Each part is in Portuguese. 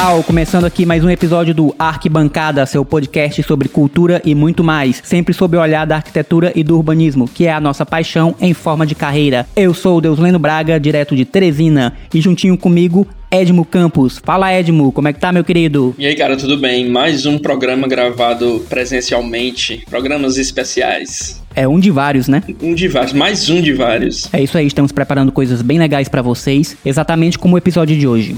Geral, começando aqui mais um episódio do Arquibancada, seu podcast sobre cultura e muito mais, sempre sob o olhar da arquitetura e do urbanismo, que é a nossa paixão em forma de carreira. Eu sou o Deusleno Braga, direto de Teresina, e juntinho comigo Edmo Campos. Fala Edmo, como é que tá, meu querido? E aí, cara, tudo bem? Mais um programa gravado presencialmente, programas especiais. É um de vários, né? Um de vários, mais um de vários. É isso aí, estamos preparando coisas bem legais para vocês, exatamente como o episódio de hoje.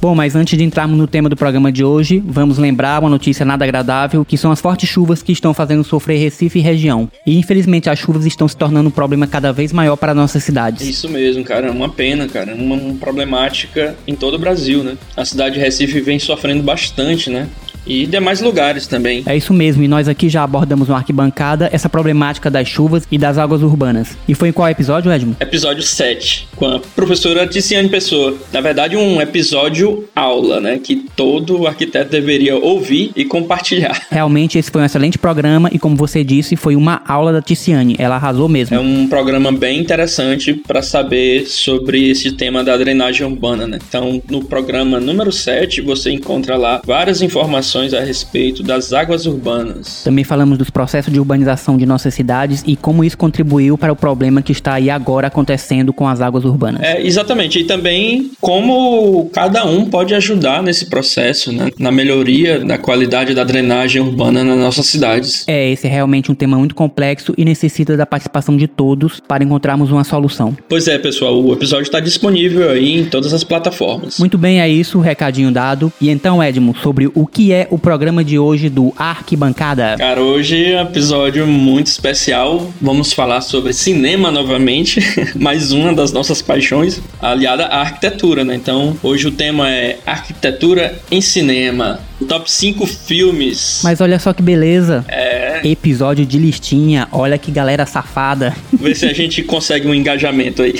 Bom, mas antes de entrarmos no tema do programa de hoje, vamos lembrar uma notícia nada agradável, que são as fortes chuvas que estão fazendo sofrer Recife e região. E infelizmente as chuvas estão se tornando um problema cada vez maior para nossas cidades. Isso mesmo, cara, é uma pena, cara, uma, uma problemática em todo o Brasil, né? A cidade de Recife vem sofrendo bastante, né? E demais lugares também. É isso mesmo, e nós aqui já abordamos no Arquibancada essa problemática das chuvas e das águas urbanas. E foi em qual episódio, Edmo? Episódio 7, com a professora Ticiane Pessoa. Na verdade, um episódio aula, né? Que todo arquiteto deveria ouvir e compartilhar. Realmente, esse foi um excelente programa e, como você disse, foi uma aula da Ticiane. Ela arrasou mesmo. É um programa bem interessante para saber sobre esse tema da drenagem urbana, né? Então, no programa número 7, você encontra lá várias informações informações a respeito das águas urbanas. Também falamos dos processos de urbanização de nossas cidades e como isso contribuiu para o problema que está aí agora acontecendo com as águas urbanas. É, exatamente. E também como cada um pode ajudar nesse processo, né? na melhoria da qualidade da drenagem urbana nas nossas cidades. É, esse é realmente um tema muito complexo e necessita da participação de todos para encontrarmos uma solução. Pois é, pessoal, o episódio está disponível aí em todas as plataformas. Muito bem, é isso, recadinho dado. E então, Edmo, sobre o que é o programa de hoje do Arquibancada? Cara, hoje é um episódio muito especial. Vamos falar sobre cinema novamente, mais uma das nossas paixões, aliada à arquitetura, né? Então, hoje o tema é arquitetura em cinema. Top 5 filmes. Mas olha só que beleza. É. Episódio de listinha. Olha que galera safada. Ver se a gente consegue um engajamento aí.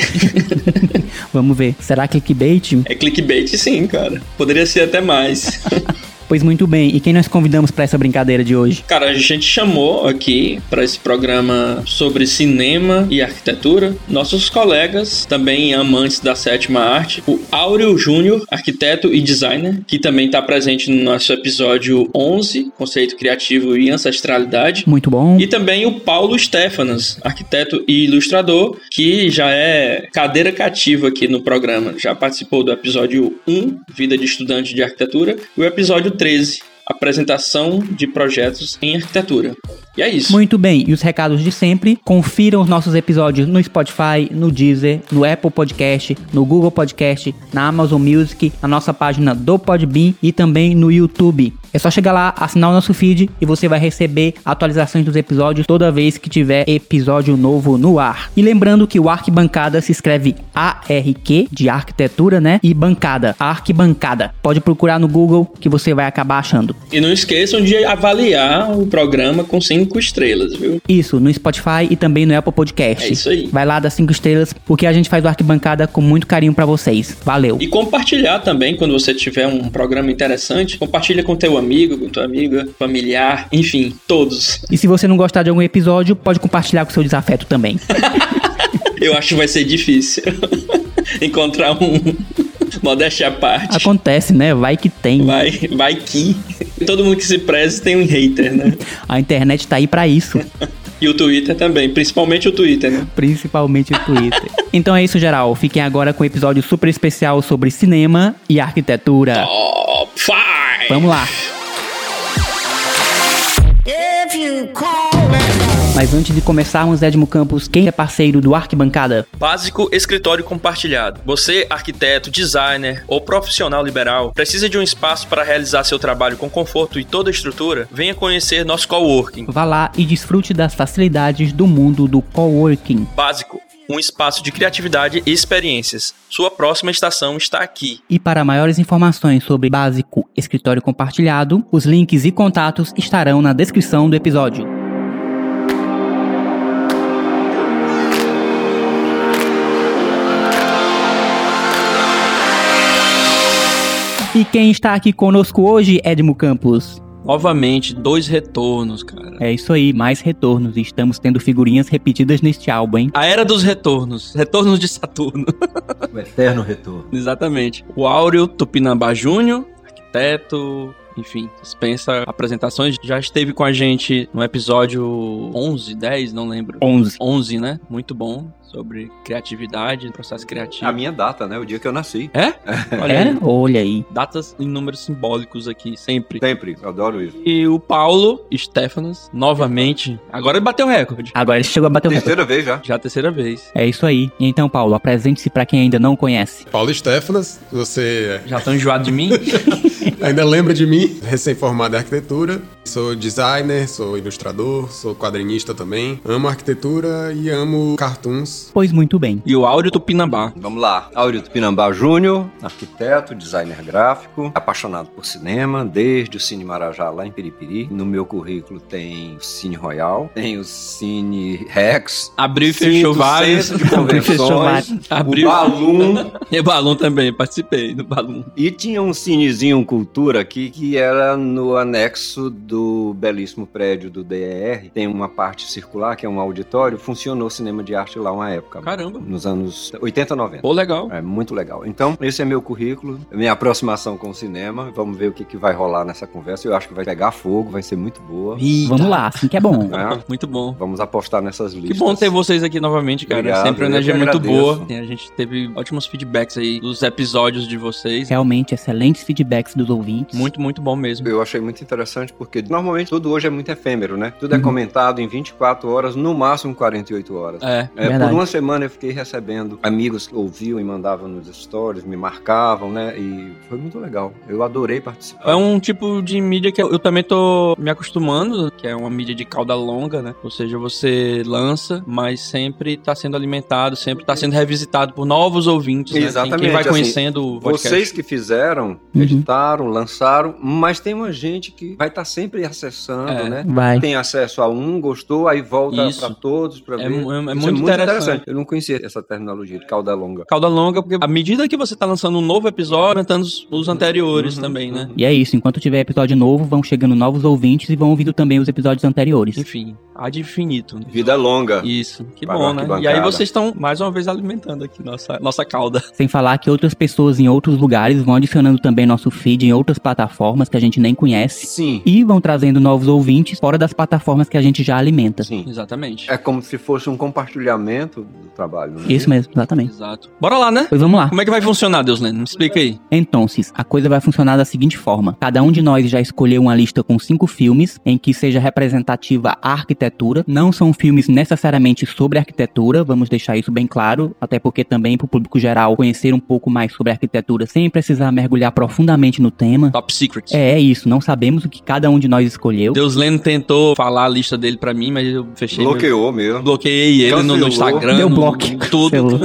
Vamos ver. Será clickbait? É clickbait sim, cara. Poderia ser até mais. Pois muito bem, e quem nós convidamos para essa brincadeira de hoje? Cara, a gente chamou aqui para esse programa sobre cinema e arquitetura nossos colegas, também amantes da sétima arte, o Áureo Júnior, arquiteto e designer, que também está presente no nosso episódio 11, Conceito Criativo e Ancestralidade. Muito bom. E também o Paulo Stefanas, arquiteto e ilustrador, que já é cadeira cativa aqui no programa. Já participou do episódio 1, Vida de Estudante de Arquitetura, e o episódio 13, apresentação de projetos em arquitetura. E é isso. Muito bem, e os recados de sempre, confiram os nossos episódios no Spotify, no Deezer, no Apple Podcast, no Google Podcast, na Amazon Music, na nossa página do Podbean e também no YouTube. É só chegar lá, assinar o nosso feed e você vai receber atualizações dos episódios toda vez que tiver episódio novo no ar. E lembrando que o Arquibancada se escreve A-R-Q, de arquitetura, né? E bancada, Arquibancada. Pode procurar no Google que você vai acabar achando. E não esqueçam de avaliar o programa com 5 estrelas, viu? Isso, no Spotify e também no Apple Podcast. É isso aí. Vai lá das 5 estrelas, porque a gente faz o Arquibancada com muito carinho para vocês. Valeu. E compartilhar também, quando você tiver um programa interessante, compartilha com teu amigo, com tua amiga, familiar, enfim, todos. E se você não gostar de algum episódio, pode compartilhar com seu desafeto também. Eu acho que vai ser difícil encontrar um modéstia à parte. Acontece, né? Vai que tem. Vai, vai que. Todo mundo que se preze tem um hater, né? A internet tá aí para isso. E o Twitter também, principalmente o Twitter, né? Principalmente o Twitter. então é isso, geral. Fiquem agora com um episódio super especial sobre cinema e arquitetura. Top 5! Vamos lá. Mas antes de começarmos, Edmo Campos, quem é parceiro do Arquibancada? Básico Escritório Compartilhado. Você, arquiteto, designer ou profissional liberal, precisa de um espaço para realizar seu trabalho com conforto e toda a estrutura? Venha conhecer nosso coworking. Vá lá e desfrute das facilidades do mundo do coworking. Básico um espaço de criatividade e experiências. Sua próxima estação está aqui. E para maiores informações sobre Básico Escritório Compartilhado, os links e contatos estarão na descrição do episódio. E quem está aqui conosco hoje, Edmo Campos? Novamente, dois retornos, cara. É isso aí, mais retornos. Estamos tendo figurinhas repetidas neste álbum, hein? A era dos retornos. Retornos de Saturno. O eterno retorno. Exatamente. O Áureo Tupinambá Júnior, arquiteto, enfim, dispensa apresentações. Já esteve com a gente no episódio 11, 10, não lembro. 11. 11, né? Muito bom. Sobre criatividade, processo criativo. A minha data, né? O dia que eu nasci. É? Olha É? aí. Olha aí. Datas em números simbólicos aqui, sempre. Sempre, eu adoro isso. E o Paulo Stefanos, novamente. Agora ele bateu o recorde. Agora ele chegou a bater o recorde. Terceira vez já. Já a terceira vez. É isso aí. E então, Paulo, apresente-se pra quem ainda não conhece. Paulo Stefanas, você Já estão enjoados de mim? ainda lembra de mim, recém-formado em arquitetura. Sou designer, sou ilustrador, sou quadrinista também. Amo arquitetura e amo cartoons. Pois muito bem. e o Áureo Tupinambá. Vamos lá. Áureo Tupinambá Júnior, arquiteto, designer gráfico, apaixonado por cinema, desde o Cine Marajá lá em Piripiri. No meu currículo tem o Cine Royal, tem o Cine Rex. Abriu e fechou vários. De Abriu e fechou convenções, vários. Abriu. o Balloon. E Balão também, participei do Balão. E tinha um cinezinho cultura aqui que era no anexo do belíssimo prédio do DER. Tem uma parte circular, que é um auditório. Funcionou cinema de arte lá uma época. Caramba. Nos anos 80, 90. Pô, legal. É muito legal. Então, esse é meu currículo, minha aproximação com o cinema. Vamos ver o que, que vai rolar nessa conversa. Eu acho que vai pegar fogo, vai ser muito boa. Eita. Vamos lá, assim que é bom. né? Muito bom. Vamos apostar nessas Que listas. bom ter vocês aqui novamente, cara. Obrigado, Sempre uma energia que muito boa. A gente teve ótimos feedbacks aí dos episódios de vocês. Realmente, excelentes feedbacks dos ouvintes. Muito, muito bom mesmo. Eu achei muito interessante porque normalmente tudo hoje é muito efêmero, né? Tudo é Uhum. comentado em 24 horas, no máximo 48 horas. É. É, Verdade. por uma semana eu fiquei recebendo amigos que ouviam e mandavam nos stories, me marcavam, né? E foi muito legal. Eu adorei participar. É um tipo de mídia que eu, também tô me acostumando, que é uma mídia de cauda longa, né? Ou seja, você lança, mas sempre tá sendo alimentado, sempre tá sendo revisitado por novos ouvintes, né? Quem- Quem, Exatamente, vai assim, conhecendo o podcast. Vocês que fizeram, Uhum. editaram, lançaram, mas tem uma gente que vai estar sempre acessando, É. né? Vai. Tem acesso a um, gostou, aí volta para todos para É ver. é- é Isso muito interessante. Eu não conhecia essa terminologia de cauda longa. Cauda longa, porque à medida que você tá lançando um novo episódio, aumentando os, os anteriores Uhum, também, né? uhum. E é isso, enquanto tiver episódio novo, vão chegando novos ouvintes e vão ouvindo também os episódios anteriores. Enfim, há de infinito. né? Vida longa. Isso, que Para bom, né? E aí vocês estão mais uma vez alimentando aqui nossa, nossa cauda. Sem falar que outras pessoas em outros lugares vão adicionando também nosso feed em outras plataformas que a gente nem conhece. Sim. E vão trazendo novos ouvintes fora das plataformas que a gente já alimenta. Sim. Exatamente. É como se fosse um compartilhamento do trabalho. Né? Isso mesmo, exatamente. Exato. Bora lá, né? Pois vamos lá. Como é que vai funcionar, Deus Me explica aí. Então, a coisa vai funcionar da seguinte forma: cada um de nós já escolheu uma lista com cinco filmes em que seja representativa a arquitetura. Não são filmes necessariamente sobre arquitetura, vamos deixar isso bem claro, até porque também para o público geral conhecer um pouco mais sobre arquitetura sem precisar mergulhar profundamente no tema. Top Secret. É, é isso, não sabemos o que cada um de nós escolheu. Deus Leno tentou falar a lista dele pra mim, mas eu fechei. meu- Bloqueou mesmo. Bloqueei ele no, no. Instagram. Deu no- bloco. Tudo.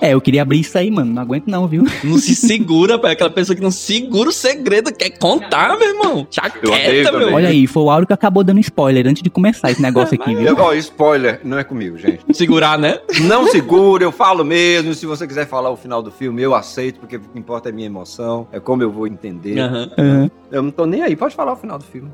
É, eu queria abrir isso aí, mano. Não aguento não, viu? Não se segura, pai. Aquela pessoa que não segura o segredo, quer contar, meu irmão. Chaqueta, também. meu. Olha aí, foi o Áureo que acabou dando spoiler antes de começar esse negócio aqui, viu? Ó, spoiler, não é comigo, gente. Segurar, né? Não segura, eu falo mesmo. Se você quiser falar o final do filme, eu aceito, porque o que importa é a minha emoção, é como eu vou entender. Aham. Aham. Eu não tô nem aí, pode falar o final do filme.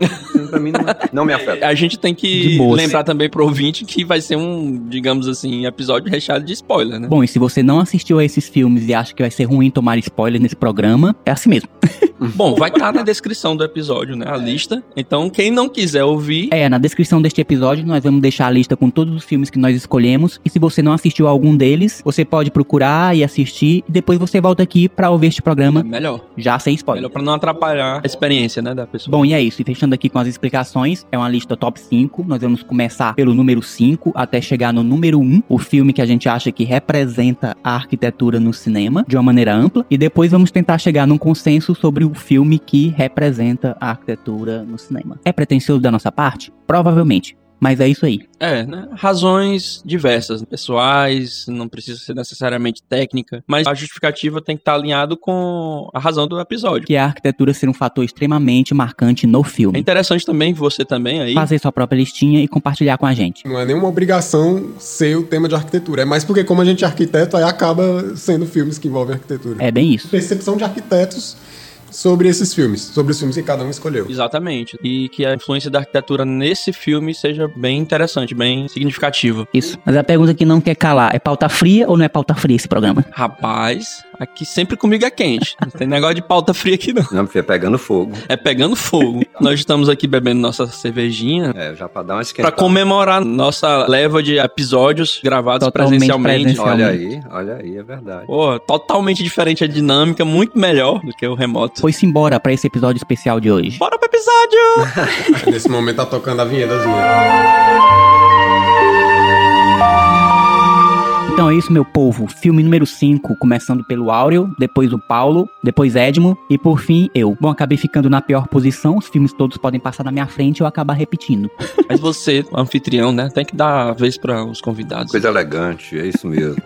pra mim não, não me afeta. A gente tem que lembrar também pro ouvinte que vai ser um, digamos assim, episódio recheado de spoiler, né? Bom, e se você não assistiu a esses filmes e acha que vai ser ruim tomar spoiler nesse programa, é assim mesmo. Bom, vai estar na descrição do episódio, né? A lista. Então, quem não quiser ouvir, É, na descrição deste episódio nós vamos deixar a lista com todos os filmes que nós escolhemos. E se você não assistiu a algum deles, você pode procurar e assistir. E depois você volta aqui pra ouvir este é programa melhor. já sem spoiler. Melhor pra não atrapalhar a experiência, né, da pessoa. Bom, e é isso. E fechando aqui com as explicações, é uma lista top 5. Nós vamos começar pelo número 5 até chegar no número 1, o filme que a gente acha que representa a arquitetura no cinema de uma maneira ampla. E depois vamos tentar chegar num consenso sobre o filme que representa a arquitetura no cinema. É pretensioso da nossa parte? Provavelmente. Mas é isso aí. É, né? Razões diversas, pessoais, não precisa ser necessariamente técnica, mas a justificativa tem que estar alinhado com a razão do episódio. Que a arquitetura ser um fator extremamente marcante no É filme. interessante também você também aí. Fazer sua própria listinha e compartilhar com a gente. Não é nenhuma obrigação ser o tema de arquitetura. É mais porque, como a gente é arquiteto, aí acaba sendo filmes que envolvem arquitetura. É bem isso. Percepção de arquitetos sobre esses filmes, sobre os filmes que cada um escolheu. Exatamente. E que a influência da arquitetura nesse filme seja bem interessante, bem significativa. Isso. Mas a pergunta que não quer calar, é pauta fria ou não é pauta fria esse programa? Rapaz, aqui sempre comigo é quente. Não tem negócio de pauta fria aqui, não. Não, porque é pegando fogo. É pegando fogo. Nós estamos aqui bebendo nossa cervejinha É, já pra dar uma pra esquentada. comemorar nossa leva de episódios gravados Totalmente presencialmente. presencial. Olha aí, olha aí, é verdade. Pô, totalmente diferente a dinâmica, muito melhor do que o remoto. Foi-se embora pra esse episódio especial de hoje. Bora pro episódio! Nesse momento tá tocando a vinhetazinha. Então é isso, meu povo. Filme número 5, começando pelo Áureo, depois o Paulo, depois Edmo e por fim eu. Bom, acabei ficando na pior posição, os filmes todos podem passar na minha frente e eu acabar repetindo. Mas você, anfitrião, né? Tem que dar a vez para os convidados. Coisa elegante, é isso mesmo.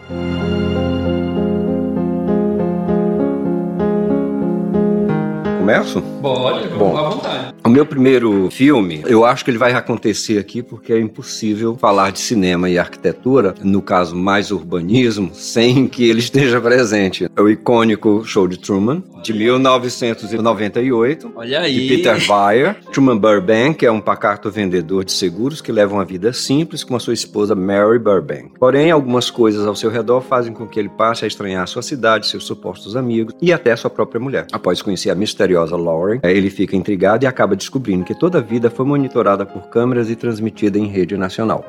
Começo? Pode, Bom. à vontade. O meu primeiro filme, eu acho que ele vai acontecer aqui porque é impossível falar de cinema e arquitetura, no caso mais urbanismo, sem que ele esteja presente. É o icônico Show de Truman, de 1998. Olha aí. De Peter Weir, Truman Burbank é um pacato vendedor de seguros que leva uma vida simples com a sua esposa Mary Burbank. Porém, algumas coisas ao seu redor fazem com que ele passe a estranhar sua cidade, seus supostos amigos e até sua própria mulher. Após conhecer a misteriosa Lauren, eh, ele fica intrigado e acaba descobrindo que toda a vida foi monitorada por câmeras e transmitida em rede nacional.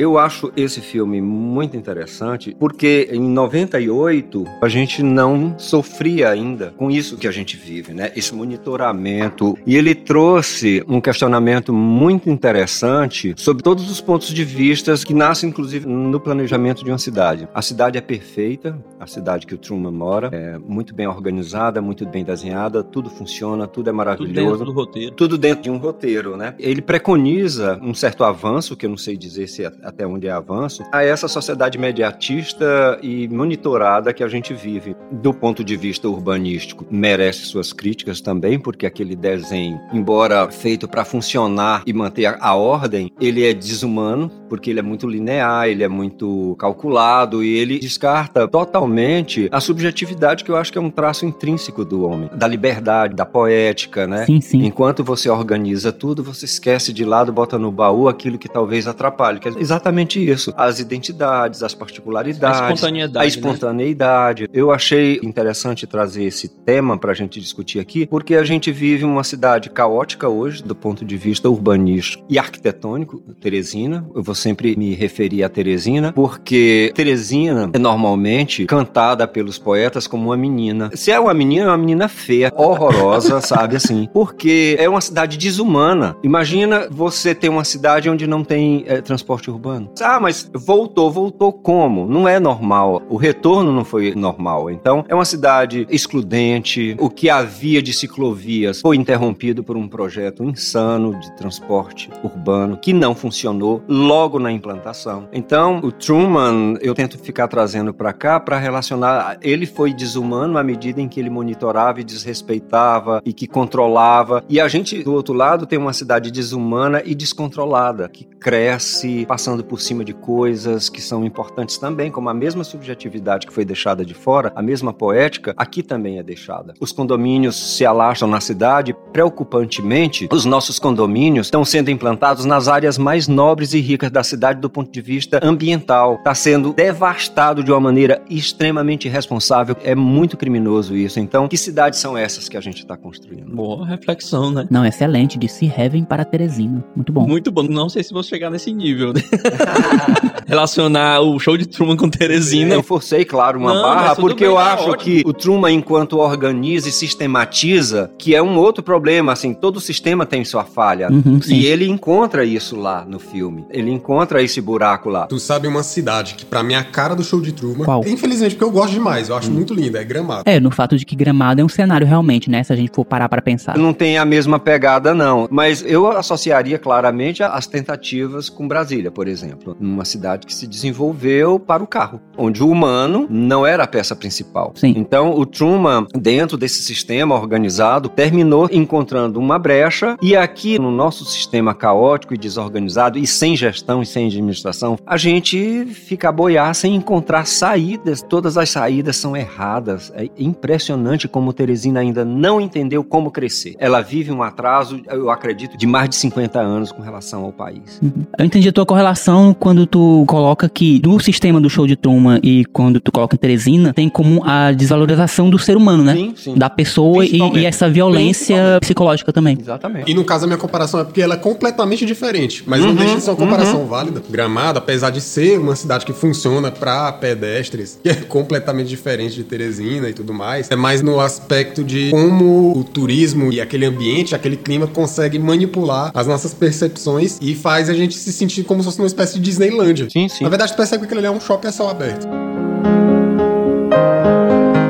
Eu acho esse filme muito interessante porque em 98 a gente não sofria ainda com isso que a gente vive, né? Esse monitoramento. E ele trouxe um questionamento muito interessante sobre todos os pontos de vista que nascem, inclusive, no planejamento de uma cidade. A cidade é perfeita, a cidade que o Truman mora, é muito bem organizada, muito bem desenhada, tudo funciona, tudo é Tudo maravilhoso dentro do roteiro. tudo dentro de um roteiro, né? Ele preconiza um certo avanço, que eu não sei dizer se é- até onde é avanço, a essa sociedade mediatista e monitorada que a gente vive. Do ponto de vista urbanístico, merece suas críticas também, porque aquele desenho, embora feito para funcionar e manter a, ordem, ele é desumano, porque ele é muito linear, ele é muito calculado e ele descarta totalmente a subjetividade que eu acho que é um traço intrínseco do homem, da liberdade, da poética, né? Sim, sim. Enquanto você organiza tudo, você esquece de lado, bota no baú aquilo que talvez atrapalhe. Que é exatamente isso. As identidades, as particularidades. A espontaneidade, A né? espontaneidade. Eu achei interessante trazer esse tema para a gente discutir aqui, porque a gente vive uma cidade caótica hoje, do ponto de vista urbanístico e arquitetônico, Teresina. Eu vou sempre me referir a Teresina, porque Teresina é normalmente cantada pelos poetas como uma menina. Se é uma menina, é uma menina feia, horrorosa, sabe assim? Porque é uma cidade desumana. Imagina você ter uma cidade onde não tem eh, transporte urbano. Ah, mas voltou, voltou como? Não é normal. O retorno não foi normal. Então, é uma cidade excludente. O que havia de ciclovias foi interrompido por um projeto insano de transporte urbano que não funcionou logo na implantação. Então, o Truman, eu tento ficar trazendo para cá para relacionar. Ele foi desumano à medida em que ele monitorava e desrespeitava e que controlava. E a gente, do outro lado, tem uma cidade desumana e descontrolada, que cresce passando por cima de coisas que são importantes também, como a mesma subjetividade que foi deixada de fora, a mesma poética, aqui também é deixada. Os condomínios se alastram na cidade, preocupantemente, os nossos condomínios estão sendo implantados nas áreas mais nobres e ricas da cidade do ponto de vista ambiental. Está sendo devastado de uma maneira extremamente irresponsável. É muito criminoso isso. Então, que cidades são essas que a gente está construindo? Boa reflexão, né? Não, excelente. De Sea Heaven para Teresina. Muito bom. Muito bom. Não sei se vou chegar nesse nível, né? Relacionar o show de Truman com Teresina. Eu forcei, claro, uma Não, barra, porque bem, eu tá acho ótimo. que o Truman, enquanto organiza e sistematiza, que é um outro problema, assim, todo sistema tem sua falha. Uhum. E ele encontra isso lá no filme. Ele encontra esse buraco lá. Tu sabe uma cidade que pra mim é a cara do show de Truman. Qual? Infelizmente, porque eu gosto demais, eu acho muito linda, é Gramado. É, no fato de que Gramado é um cenário realmente, né? Se a gente for parar para pensar. Não tem a mesma pegada, não. Mas eu associaria claramente as tentativas com Brasília, por exemplo. Uma cidade projeto que se desenvolveu para o carro, onde o humano não era a peça principal. Sim. Então, o Truman, dentro desse sistema organizado, terminou encontrando uma brecha e aqui no nosso sistema caótico e desorganizado e sem gestão e sem administração, a gente fica a boiar sem encontrar saídas. Todas as saídas são erradas. É impressionante como Teresina ainda não entendeu como crescer. Ela vive um atraso, eu acredito, de mais de 50 anos com relação ao país. Eu entendi a tua correlação quando tu coloca que no sistema do show de Truman e quando tu coloca em Teresina, tem como a desvalorização do ser humano, né? Sim, sim. Da pessoa e, e essa violência psicológica também. Exatamente. E no caso, a minha comparação é porque ela é completamente diferente. Mas não deixa de ser uma comparação válida. Gramado, apesar de ser uma cidade que funciona para pedestres, que é completamente diferente de Teresina e tudo mais, é mais no aspecto de como o turismo e aquele ambiente, aquele clima consegue manipular as nossas percepções e faz a gente se sentir como se fosse uma espécie de Disneylândia. Sim, sim. Na verdade, tu percebe que aquele ali é um shopping a céu aberto.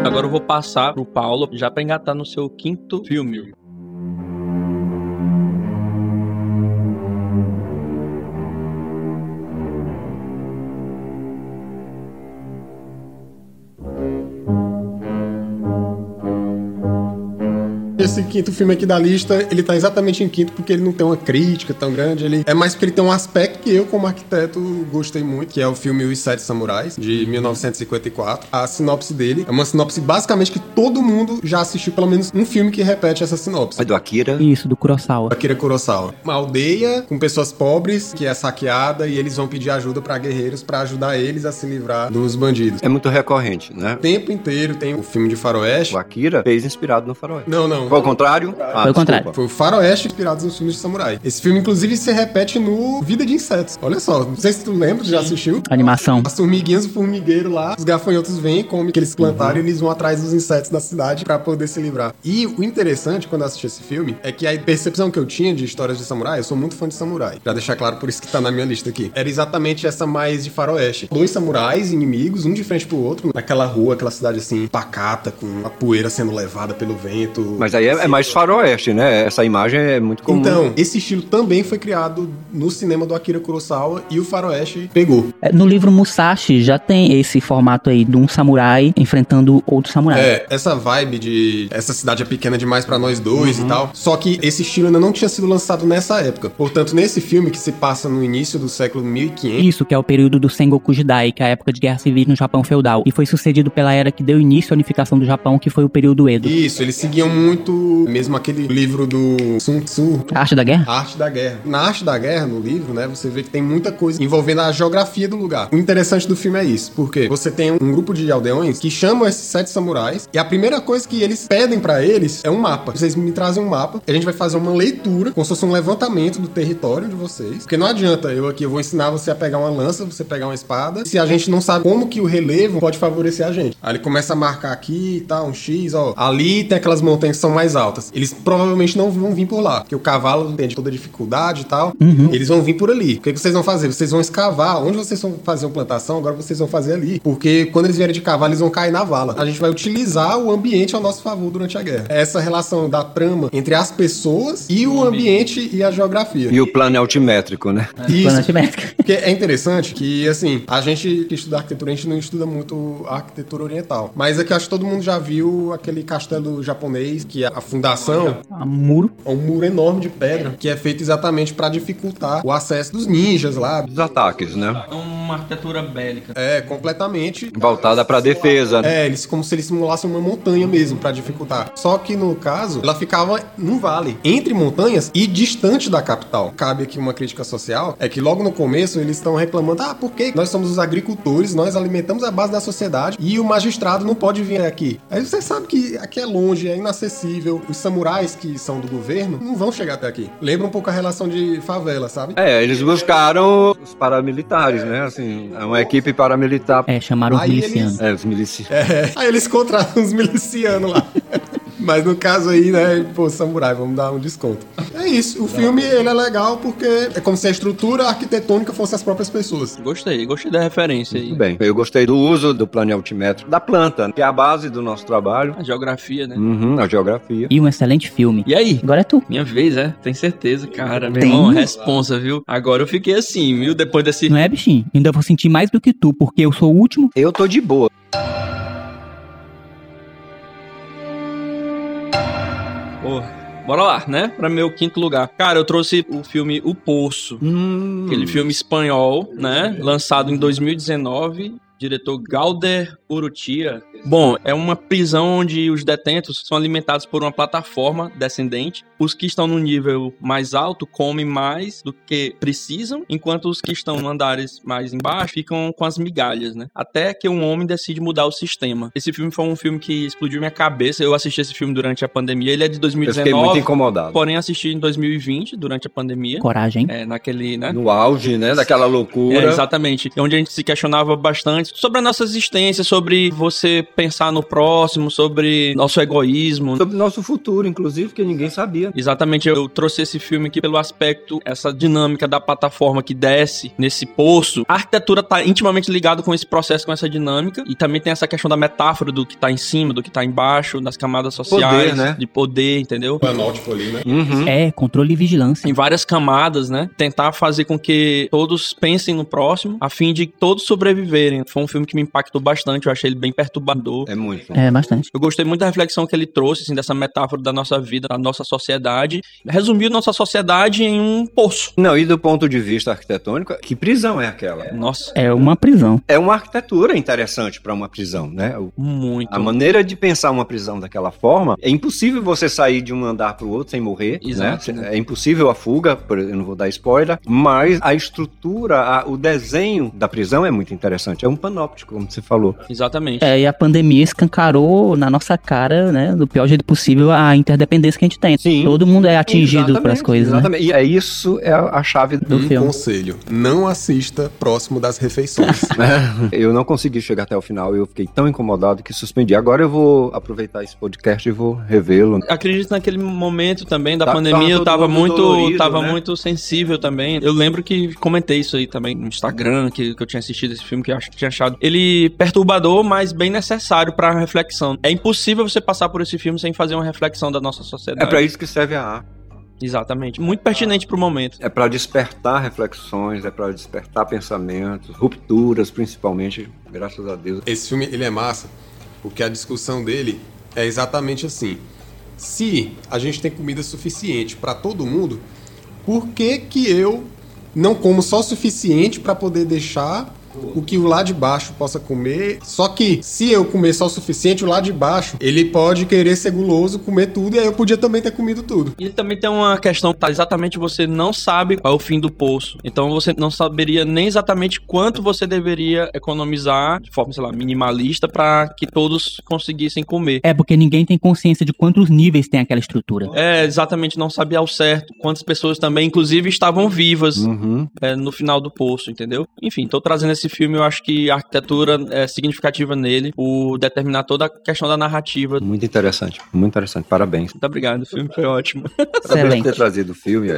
Agora eu vou passar pro Paulo já pra engatar no seu quinto filme. Esse quinto filme aqui da lista, ele tá exatamente em quinto porque ele não tem uma crítica tão grande. Ele é mais porque ele tem um aspecto que eu, como arquiteto, gostei muito, que é o filme Os Sete Samurais, de 1954. A sinopse dele é uma sinopse basicamente que todo mundo já assistiu pelo menos um filme que repete essa sinopse. É do Akira. Isso, do Kurosawa. Akira Kurosawa. Uma aldeia com pessoas pobres que é saqueada e eles vão pedir ajuda pra guerreiros pra ajudar eles a se livrar dos bandidos. É muito recorrente, né? O tempo inteiro tem o filme de faroeste. O Akira fez inspirado no faroeste. Não, não. Foi ao contrário? Ah, Foi o contrário. Foi o Faroeste inspirado nos filmes de samurai. Esse filme, inclusive, se repete no Vida de Insetos. Olha só, não sei se tu lembra, tu já assistiu? Animação. As formiguinhas do formigueiro lá, os gafanhotos vêm, comem o que eles plantaram e eles vão atrás dos insetos da cidade pra poder se livrar. E o interessante quando eu assisti esse filme é que a percepção que eu tinha de histórias de samurai, eu sou muito fã de samurai. Pra deixar claro, por isso que tá na minha lista aqui. Era exatamente essa mais de faroeste. Dois samurais inimigos, um de frente pro outro, naquela rua, aquela cidade assim, pacata, com a poeira sendo levada pelo vento. Mas aí é, é mais faroeste, né? Essa imagem é muito comum. Então, esse estilo também foi criado no cinema do Akira Kurosawa e o Faroeste pegou. É, No livro Musashi já tem esse formato aí de um samurai enfrentando outro samurai. É, essa vibe de essa cidade é pequena demais pra nós dois Uhum. e tal. Só que esse estilo ainda não tinha sido lançado nessa época. Portanto, nesse filme que se passa no início do século 1500, Isso, que é o período do Sengoku Jidai, que é a época de guerra civil no Japão feudal, e foi sucedido pela era que deu início à unificação do Japão, que foi o período Edo. isso, eles seguiam muito mesmo aquele livro do Sun Tzu, A arte da guerra? A Arte da Guerra. Na Arte da Guerra, no livro, né, você vê que tem muita coisa envolvendo a geografia do lugar. O interessante do filme é isso, porque você tem um grupo de aldeões que chamam esses sete samurais e a primeira coisa que eles pedem pra eles é um mapa. Vocês me trazem um mapa, a gente vai fazer uma leitura, como se fosse um levantamento do território de vocês. Porque não adianta eu aqui, eu vou ensinar você a pegar uma lança, você pegar uma espada, se a gente não sabe como que o relevo pode favorecer a gente. Aí ele começa a marcar aqui e tal, um X, ó. Ali tem aquelas montanhas que são mais altas. Eles provavelmente não vão vir por lá, porque o cavalo tem toda a dificuldade e tal. Eles vão vir por ali. O que, que vocês vão fazer? Vocês vão escavar. Onde vocês vão fazer uma plantação, agora vocês vão fazer ali. Porque quando eles vierem de cavalo, eles vão cair na vala. A gente vai utilizar o ambiente ao nosso favor durante a guerra. É Essa relação da trama entre as pessoas e o ambiente e a geografia. E o plano é altimétrico, né? Isso. Plano altimétrico. Porque é interessante que, assim, a gente que estuda arquitetura, a gente não estuda muito a arquitetura oriental. Mas é que eu acho que todo mundo já viu aquele castelo japonês, que é a fundação, A muro. é um muro enorme de pedra, que é feito exatamente pra dificultar o acesso dos ninjas lá. Os ataques, né? É uma arquitetura bélica. É, completamente. Voltada pra defesa. É, eles como se eles simulassem uma montanha mesmo pra dificultar. Só que no caso, ela ficava num vale, entre montanhas e distante da capital. Cabe aqui uma crítica social, é que logo no começo eles estão reclamando: "Ah, por que nós somos os agricultores, nós alimentamos a base da sociedade e o magistrado não pode vir aqui?". Aí você sabe que aqui é longe, é inacessível. Os samurais que são do governo não vão chegar até aqui. Lembra um pouco a relação de favela, sabe? É, eles buscaram os paramilitares, né? Assim, é uma equipe paramilitar. É, chamaram os milicianos. É, os milicianos. É, aí eles contratam uns milicianos lá. Mas no caso aí, né, pô, samurai, vamos dar um desconto. É isso. O filme ele é legal porque é como se a estrutura arquitetônica fosse as próprias pessoas. Gostei, gostei da referência aí. Muito bem. Eu gostei do uso do plano altimétrico da planta, que é a base do nosso trabalho. A geografia, né? Uhum, a geografia. E um excelente filme. E aí? Agora é tu. Minha vez, é? Tem certeza, cara. Meu Tem. irmão, responsa, viu? Agora eu fiquei assim, viu? Depois desse. Não é, bichinho? Ainda vou sentir mais do que tu, porque eu sou o último. Eu tô de boa. Pô, bora lá, né? Pra meu quinto lugar. Cara, eu trouxe o filme O Poço. Hum. Aquele filme espanhol, né? Lançado em 2019. Diretor Galder Urrutia. Bom, é uma prisão onde os detentos são alimentados por uma plataforma descendente. Os que estão no nível mais alto comem mais do que precisam, enquanto os que estão no andares mais embaixo ficam com as migalhas, né? Até que um homem decide mudar o sistema. Esse filme foi um filme que explodiu minha cabeça. Eu assisti esse filme durante a pandemia. Ele é de Eu fiquei muito 2019, incomodado. porém assisti em 2020, durante a pandemia. Coragem. É, naquele, né? No auge, né, daquela loucura. É, exatamente. Onde a gente se questionava bastante sobre a nossa existência, sobre você pensar no próximo, sobre nosso egoísmo. Sobre o nosso futuro, inclusive, que ninguém sabia. Exatamente, eu trouxe esse filme aqui pelo aspecto, essa dinâmica da plataforma que desce nesse poço. A arquitetura tá intimamente ligada com esse processo, com essa dinâmica. E também tem essa questão da metáfora do que tá em cima, do que tá embaixo, das camadas sociais, né? de poder, entendeu? Panótipo ali, né? Uhum. É, controle e vigilância. em várias camadas, né? Tentar fazer com que todos pensem no próximo, a fim de todos sobreviverem. Foi um filme que me impactou bastante, eu achei ele bem perturbador. É muito. É, bastante. Eu gostei muito da reflexão que ele trouxe, assim, dessa metáfora da nossa vida, da nossa sociedade. Resumiu nossa sociedade em um poço. Não, e do ponto de vista arquitetônico, que prisão é aquela? Nossa, É uma prisão. É uma arquitetura interessante para uma prisão, né? Muito. A maneira de pensar uma prisão daquela forma, é impossível você sair de um andar para o outro sem morrer, Exato. né? É impossível a fuga, por- eu não vou dar spoiler, mas a estrutura, a- o desenho da prisão é muito interessante. É um panóptico, como você falou. Exatamente. É, e a pandemia escancarou na nossa cara, né, do pior jeito possível, a interdependência que a gente tem. Sim. Todo mundo é atingido pelas coisas, né? Exatamente. E é isso é a chave do um filme. conselho: não assista próximo das refeições. Eu não consegui chegar até o final, eu fiquei tão incomodado que suspendi. Agora eu vou aproveitar esse podcast e vou revê-lo. Acredito que naquele momento também da Tá- pandemia tava eu tava muito, dolorido, tava né? muito sensível também. Eu lembro que comentei isso aí também no Instagram, que, que eu tinha assistido esse filme, que eu acho que tinha achado ele perturbador, mas bem necessário pra reflexão. É impossível você passar por esse filme sem fazer uma reflexão da nossa É sociedade. para isso que serve a arte. Exatamente. Muito pertinente pro momento. É para despertar reflexões, é para despertar pensamentos, rupturas, principalmente, graças a Deus. Esse filme ele é massa porque a discussão dele é exatamente assim. Se a gente tem comida suficiente para todo mundo, por que que eu não como só o suficiente para poder deixar o que o lá de baixo possa comer? Só que se eu comer só o suficiente, o lá de baixo, ele pode querer ser guloso, comer tudo e aí eu podia também ter comido tudo. E também tem uma questão, tá? Exatamente você não sabe qual é o fim do poço. Então você não saberia nem exatamente quanto você deveria economizar de forma, sei lá, minimalista para que todos conseguissem comer. É, porque ninguém tem consciência de quantos níveis tem aquela estrutura. É, exatamente, não sabia ao certo quantas pessoas também, inclusive, estavam vivas Uhum. é, no final do poço, entendeu? Enfim, tô trazendo esse filme, eu acho que a arquitetura é significativa nele, por determinar toda a questão da narrativa. Muito interessante, muito interessante. Parabéns. Muito obrigado, o filme foi ótimo. Parabéns por Excelente. ter trazido o filme,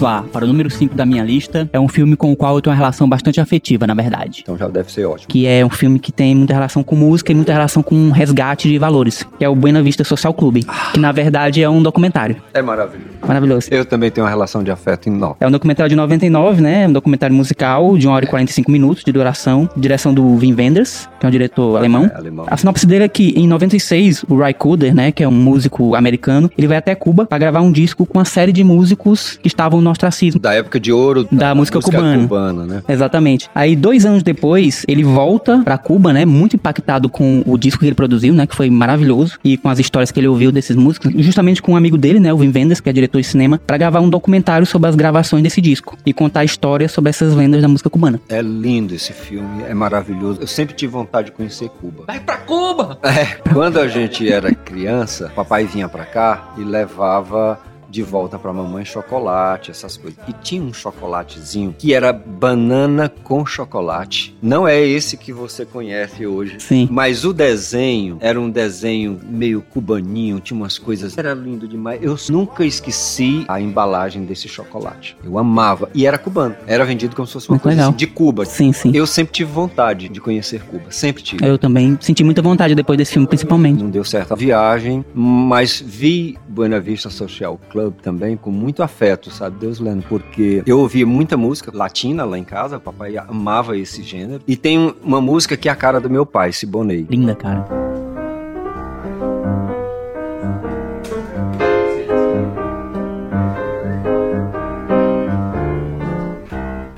lá, para o número 5 da minha lista. É um filme com o qual eu tenho uma relação bastante afetiva, na verdade. Então já deve ser ótimo. Que é um filme que tem muita relação com música e muita relação com resgate de valores. Que é o Buena Vista Social Clube. Que na verdade é um documentário. É maravilhoso. Maravilhoso. Eu também tenho uma relação de afeto enorme. É um documentário de 99, né? Um documentário musical de 1 hora e 45 minutos de duração. Direção do Wim Wenders, que é um diretor alemão. É alemão. A sinopse dele é que em 96, o Ry Cooder, né, que é um músico americano, ele vai até Cuba para gravar um disco com uma série de músicos que estavam no ostracismo. Da época de ouro Da música cubana. cubana, né? Exatamente. Aí, dois anos depois, ele volta pra Cuba, né? Muito impactado com o disco que ele produziu, né? Que foi maravilhoso. E com as histórias que ele ouviu desses músicos. Justamente com um amigo dele, né? O Wim Wenders, que é diretor de cinema, pra gravar um documentário sobre as gravações desse disco. E contar a história sobre essas lendas da música cubana. É lindo esse filme, é maravilhoso. Eu sempre tive vontade de conhecer Cuba. Vai pra Cuba! É, quando a gente era criança, papai vinha pra cá e levava De Volta pra Mamãe Chocolate, essas coisas. E tinha um chocolatezinho que era banana com chocolate. Não é esse que você conhece hoje. Sim. Mas o desenho era um desenho meio cubaninho, tinha umas coisas. Era lindo demais. Eu nunca esqueci a embalagem desse chocolate. Eu amava. E era cubano. Era vendido como se fosse uma Muito coisa assim, de Cuba. Sim, sim. Eu sempre tive vontade de conhecer Cuba. Sempre tive. Eu também senti muita vontade depois desse filme, principalmente. Não deu certo a viagem, mas vi Buena Vista Social Club também com muito afeto, sabe, Deus lendo, porque eu ouvia muita música latina lá em casa, o papai amava esse gênero, e tem um- uma música que é a cara do meu pai, Siboney. Linda, cara.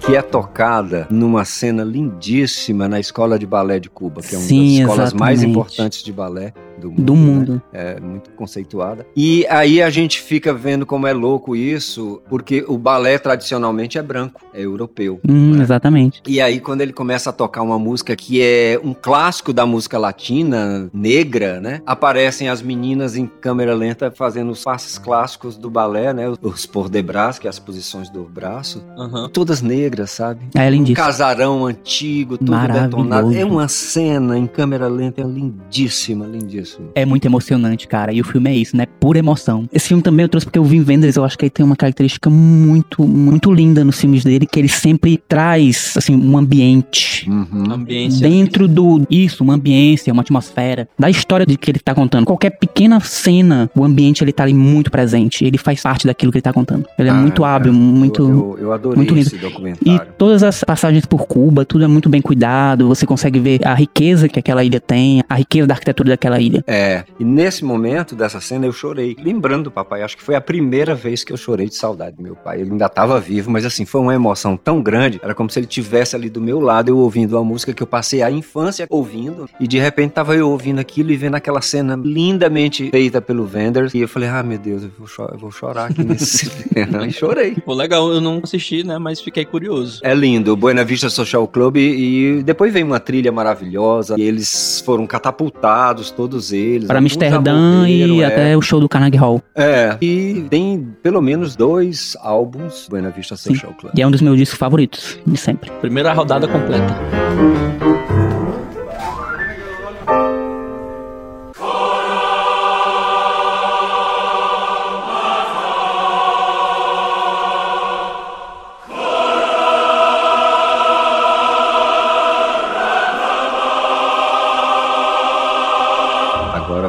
que é tocada numa cena lindíssima na Escola de Balé de Cuba, que é uma Sim, das escolas mais exatamente. importantes de balé do mundo. Do né? mundo. É muito conceituada. E aí a gente fica vendo como é louco isso, porque o balé tradicionalmente é branco, é europeu. Hum, né? exatamente. E aí, quando ele começa a tocar uma música que é um clássico da música latina, negra, né? Aparecem as meninas em câmera lenta fazendo os passos clássicos do balé, né? Os por de braço, que é as posições do braço. Aham. Todas negras, sabe? É Um lindíssimo. casarão antigo, tudo Maravilhoso. detonado. É uma cena em câmera lenta é lindíssima, lindíssima. É muito emocionante, cara. E o filme é isso, né? Pura emoção. Esse filme também eu trouxe porque o Vin Wenders, eu acho que ele tem uma característica muito, muito linda nos filmes dele, que ele sempre traz, assim, um ambiente. Uhum. Ambiência. Dentro do. Isso, uma ambiência, uma atmosfera. Da história de que ele tá contando. Qualquer pequena cena, o ambiente ele tá ali muito presente. Ele faz parte daquilo que ele tá contando. Ele é Ah, muito hábil, é. muito. Eu, eu, eu adorei muito lindo. esse E documentário. todas as passagens por Cuba, tudo é muito bem cuidado. Você consegue ver a riqueza que aquela ilha tem, a riqueza da arquitetura daquela ilha. É, e nesse momento dessa cena eu chorei. Lembrando do papai, acho que foi a primeira vez que eu chorei de saudade do meu pai. Ele ainda estava vivo, mas assim, foi uma emoção tão grande. Era como se ele tivesse ali do meu lado, eu ouvindo uma música que eu passei a infância ouvindo. E de repente tava eu ouvindo aquilo e vendo aquela cena lindamente feita pelo Wenders. E eu falei, ah, meu Deus, eu vou, cho- eu vou chorar aqui nesse cinema. E chorei. Pô, legal, eu não assisti, né? Mas fiquei curioso. É lindo, o Buena Vista Social Club e, e depois vem uma trilha maravilhosa e eles foram catapultados, todos eles. Para Amsterdã e é. até o show do Carnegie Hall. É, e tem pelo menos dois álbuns Buena Vista Social Club. E é um dos meus discos favoritos, de sempre. Primeira rodada completa.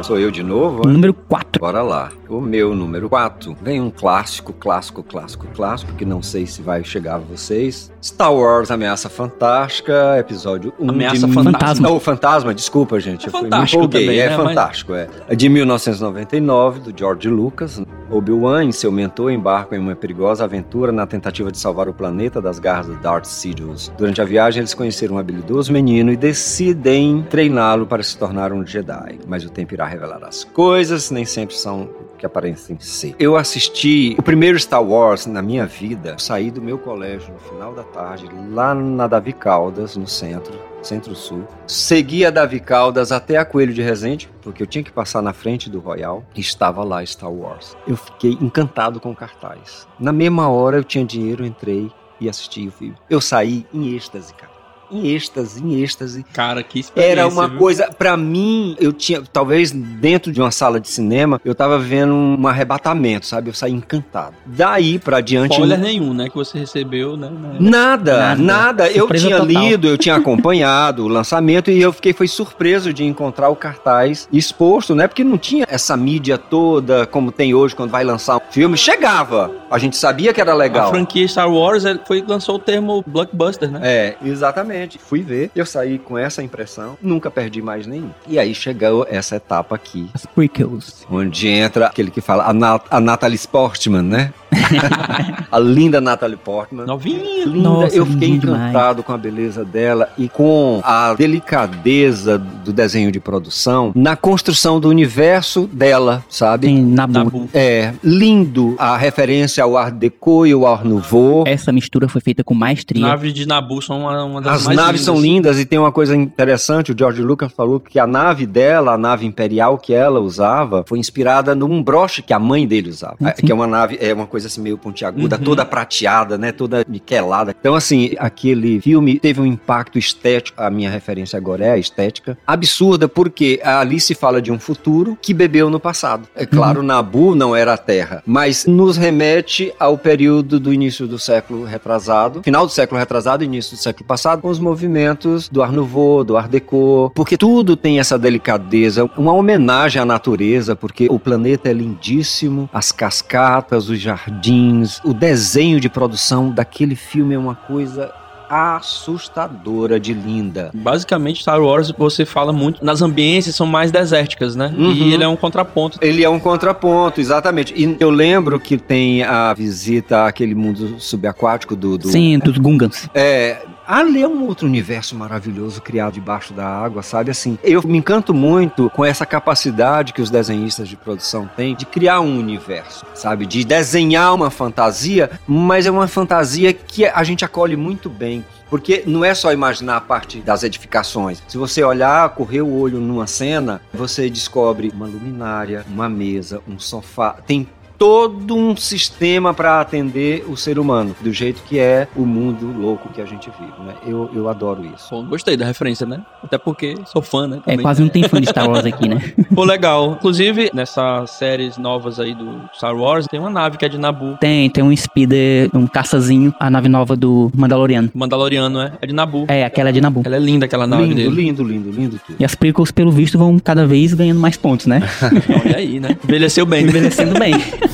Sou eu de novo, né? Número 4. Bora lá. O meu número 4 vem um clássico, clássico, clássico, clássico, que não sei se vai chegar a vocês. Star Wars Ameaça Fantástica, episódio 1 Ameaça de Fantasma. Não, Fantasma, desculpa, gente. É eu fui, me fantástico empolguei. também, é né? Mas- fantástico, é. É de 1999, do George Lucas. Obi-Wan e seu mentor embarcam em uma perigosa aventura na tentativa de salvar o planeta das garras do Darth Sidious. Durante a viagem, eles conheceram um habilidoso menino e decidem treiná-lo para se tornar um Jedi. Mas o tempo irá revelar as coisas, nem sempre são o que aparecem ser. Eu assisti o primeiro Star Wars na minha vida. Saí do meu colégio no final da tarde, lá na Davi Caldas, no centro, Centro-Sul. Segui a Davi Caldas até a Coelho de Resende, porque eu tinha que passar na frente do Royal. E estava lá Star Wars. Eu fiquei encantado com o cartaz. Na mesma hora eu tinha dinheiro, entrei e assisti o filme. Eu saí em êxtase, cara. Em êxtase, em êxtase. Cara, que experiência. Era uma viu? coisa, pra mim, eu tinha, talvez dentro de uma sala de cinema, eu tava vendo um arrebatamento, sabe? Eu saí encantado. Daí pra diante. Spoiler nenhum, né? Que você recebeu, né? né? Nada, Nada. nada. Eu tinha total. lido, eu tinha acompanhado o lançamento e eu fiquei foi surpreso de encontrar o cartaz exposto, né? Porque não tinha essa mídia toda como tem hoje quando vai lançar um filme. Chegava, a gente sabia que era A legal. franquia Star Wars é- foi lançou o termo blockbuster, né? É, exatamente. Fui ver, eu saí com essa impressão, nunca perdi mais nenhum. E aí chegou essa etapa aqui, As prequels. onde entra aquele que fala a, Nat a Natalie Portman, né? A linda Natalie Portman. Novinha. Linda, Nossa, eu fiquei encantado com a beleza dela e com a delicadeza do desenho de produção na construção do universo dela, sabe? Tem Nabu. Nabu. É, lindo a referência ao Art Deco e ao Art Nouveau. Essa mistura foi feita com maestria. Naves de Nabu são uma, uma das As mais naves são lindas e tem uma coisa interessante, o George Lucas falou que a nave dela, a nave imperial que ela usava, foi inspirada num broche que a mãe dele usava. Uhum. Que é uma nave, é uma coisa assim meio pontiaguda, Uhum. toda prateada, né, toda niquelada. Então assim, aquele filme teve um impacto estético, a minha referência agora é a estética, absurda porque ali se fala de um futuro que bebeu no passado. É claro, Nabu não era a Terra, mas nos remete ao período do início do século retrasado, final do século retrasado, início do século passado, com os movimentos do Art Nouveau, do Art Deco, porque tudo tem essa delicadeza, uma homenagem à natureza, porque o planeta é lindíssimo, as cascatas, os jardins, o desenho de produção daquele filme é uma coisa assustadora de linda. Basicamente, Star Wars, você fala muito nas ambiências são mais desérticas, né? Uhum. E ele é um contraponto. Ele é um contraponto, exatamente. E eu lembro que tem a visita àquele mundo subaquático do. do Sim, dos Gungans. É. Ali é um outro universo maravilhoso criado debaixo da água, sabe? Assim, eu me encanto muito com essa capacidade que os desenhistas de produção têm de criar um universo, sabe? De desenhar uma fantasia, mas é uma fantasia que a gente acolhe muito bem. Porque não é só imaginar a parte das edificações. Se você olhar, correr o olho numa cena, você descobre uma luminária, uma mesa, um sofá. Tem todo um sistema para atender o ser humano, do jeito que é o mundo louco que a gente vive, né? Eu, eu adoro isso. Pô, gostei da referência, né? Até porque sou fã, né? É, também. quase não tem fã de Star Wars aqui, né? Pô, legal. Inclusive, nessas séries novas aí do Star Wars, tem uma nave que é de Nabu. Tem, tem um speeder, um caçazinho, a nave nova do Mandaloriano. Mandaloriano, é? É de Nabu. É, aquela é de Nabu. Ela é linda, aquela nave Lindo, dele. lindo, lindo, lindo tudo. E as prequels, pelo visto, vão cada vez ganhando mais pontos, né? Olha aí, né? Envelheceu bem, né? Envelhecendo bem.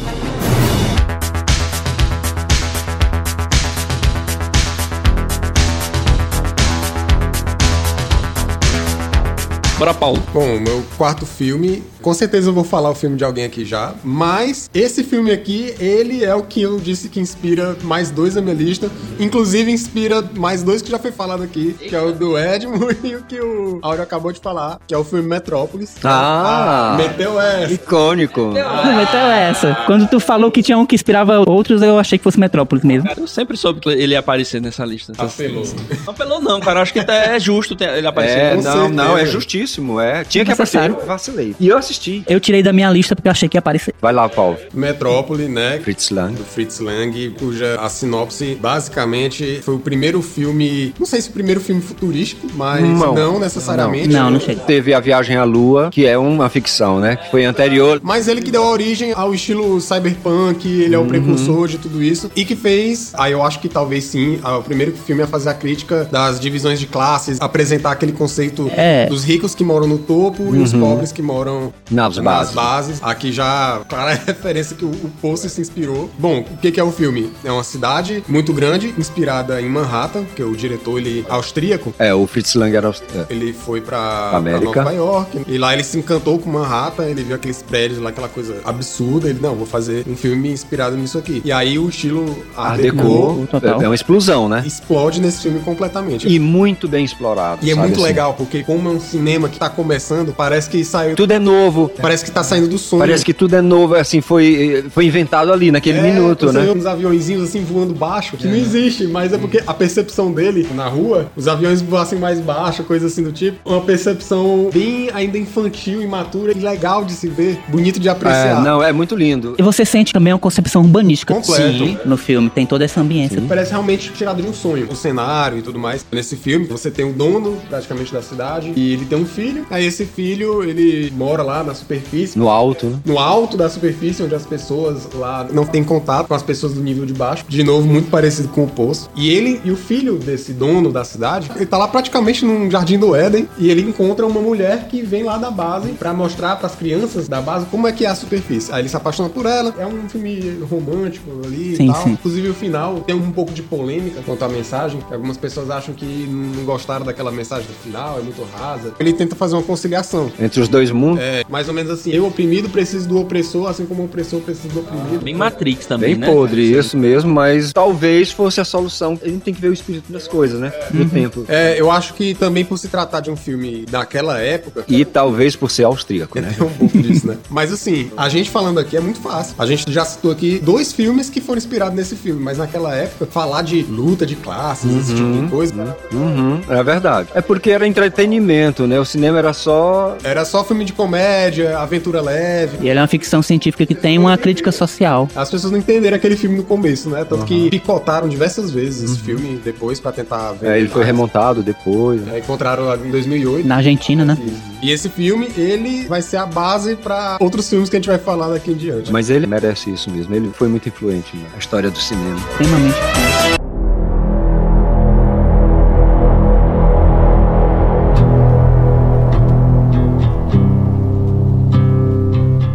Bora, Paulo. Bom, meu quarto filme, com certeza eu vou falar o filme de alguém aqui já, mas esse filme aqui, ele é o que eu disse que inspira mais dois na minha lista, inclusive inspira mais dois que já foi falado aqui, que é o do Edmo e o que o Áureo acabou de falar, que é o filme Metrópolis. Ah! meteu essa. Icônico. então é essa. Quando tu falou que tinha um que inspirava outros, eu achei que fosse Metrópolis mesmo. Cara, eu sempre soube que ele ia aparecer nessa lista. Apelou. Não apelou não, cara. Acho que até é justo ele aparecer. É, não, certeza. não, é justíssimo, é. Tinha que aparecer, vacilei. E eu assisti. Eu tirei da minha lista porque eu achei que ia aparecer. Vai lá, Paulo. Metrópole, né? Fritz Lang. do Fritz Lang, cuja a sinopse basicamente foi o primeiro filme, não sei se o primeiro filme futurístico, mas Não. não, necessariamente. Não, não chega. Teve a Viagem à Lua, que é uma ficção, né? Que foi anterior. Mas ele que deu origem ao estilo cyberpunk, ele é Uhum. o precursor de tudo isso. E que fez, aí eu acho que talvez sim, a- o primeiro filme a fazer a crítica das divisões de classes, apresentar aquele conceito É. dos ricos que moram no topo e os pobres que moram Nas nas bases. bases. Aqui já, clara referência que o, o Poço se inspirou. Bom, o que, que é o filme? É uma cidade muito grande, inspirada em Manhattan, que o diretor, ele é austríaco. É, o Fritz Lang era. aust- é. Ele foi pra, pra América. Nova York. E lá ele se encantou com Manhattan. Ele viu aqueles prédios lá, aquela coisa absurda. Ele, não, vou fazer um filme inspirado nisso aqui. E aí o estilo Art Art Deco Deco. total. É uma explosão, né? explode nesse filme completamente. E muito bem explorado. E é muito assim? legal, porque como é um cinema que tá começando, parece que saiu. Tudo é novo. Parece que tá saindo do sonho. Parece que tudo é novo, assim, foi, foi inventado ali, naquele É, minuto, você né? vê uns aviãozinhos assim voando baixo, que não existe, mas é porque a percepção dele na rua, os aviões voassem mais baixo, coisa assim do tipo, uma percepção bem ainda infantil, imatura e legal de se ver, bonito de É, apreciar. não, é muito lindo. E você sente também uma concepção urbanística Completo. Sim, no filme. Tem toda essa ambiência. Parece realmente tirado de um sonho. O cenário e tudo mais. Nesse filme, você tem o dono, praticamente, da cidade. E ele tem um filho. Aí esse filho, ele mora lá na superfície. No alto, né? No alto da superfície, onde as pessoas lá não têm contato com as pessoas do nível de baixo. De novo, muito parecido com o poço. E ele e o filho desse dono da cidade, ele tá lá praticamente num jardim do Éden. E ele encontra uma mulher que vem lá da base pra mostrar pras crianças da base como é que é a superfície. Aí ele se apaixona por ela. É um filme romântico ali Sim, e tal. sim. Inclusive o final tem um pouco de polêmica quanto à mensagem. Algumas pessoas acham que não gostaram daquela mensagem do final, é muito rasa. Ele tenta fazer uma conciliação. Entre os dois mundos. É, mais ou menos assim, eu oprimido preciso do opressor, assim como o opressor precisa do oprimido. Bem Matrix também, Bem né? podre isso mesmo, mas talvez fosse a solução. A gente tem que ver o espírito das coisas, né? Do tempo. É, eu acho que também por se tratar de um filme daquela época, E talvez por ser austríaco, né? Tem um pouco disso, né? Mas assim, a gente falando aqui é muito fácil. A gente já citou aqui dois filmes que foram inspirados nesse filme, mas naquela época, falar de luta de classes, esse tipo de coisa, Uhum, é verdade. É porque era entretenimento, né? O cinema era só. era só filme de comédia, aventura leve. E ele é uma ficção científica que tem uma crítica social. As pessoas não entenderam aquele filme no começo, né? Tanto que picotaram diversas vezes esse filme depois pra tentar ver. É, ele foi remontado depois. É, encontraram em 2008. Na Argentina, né? E esse filme, ele vai ser a base pra outros filmes que a gente vai falar daqui em diante. Mas ele merece isso mesmo. Ele foi muito influente na história do cinema. Extremamente.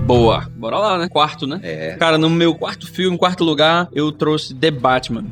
Boa. Bora lá, né? Quarto, né? É. Cara, no meu quarto filme, quarto lugar, eu trouxe The Batman.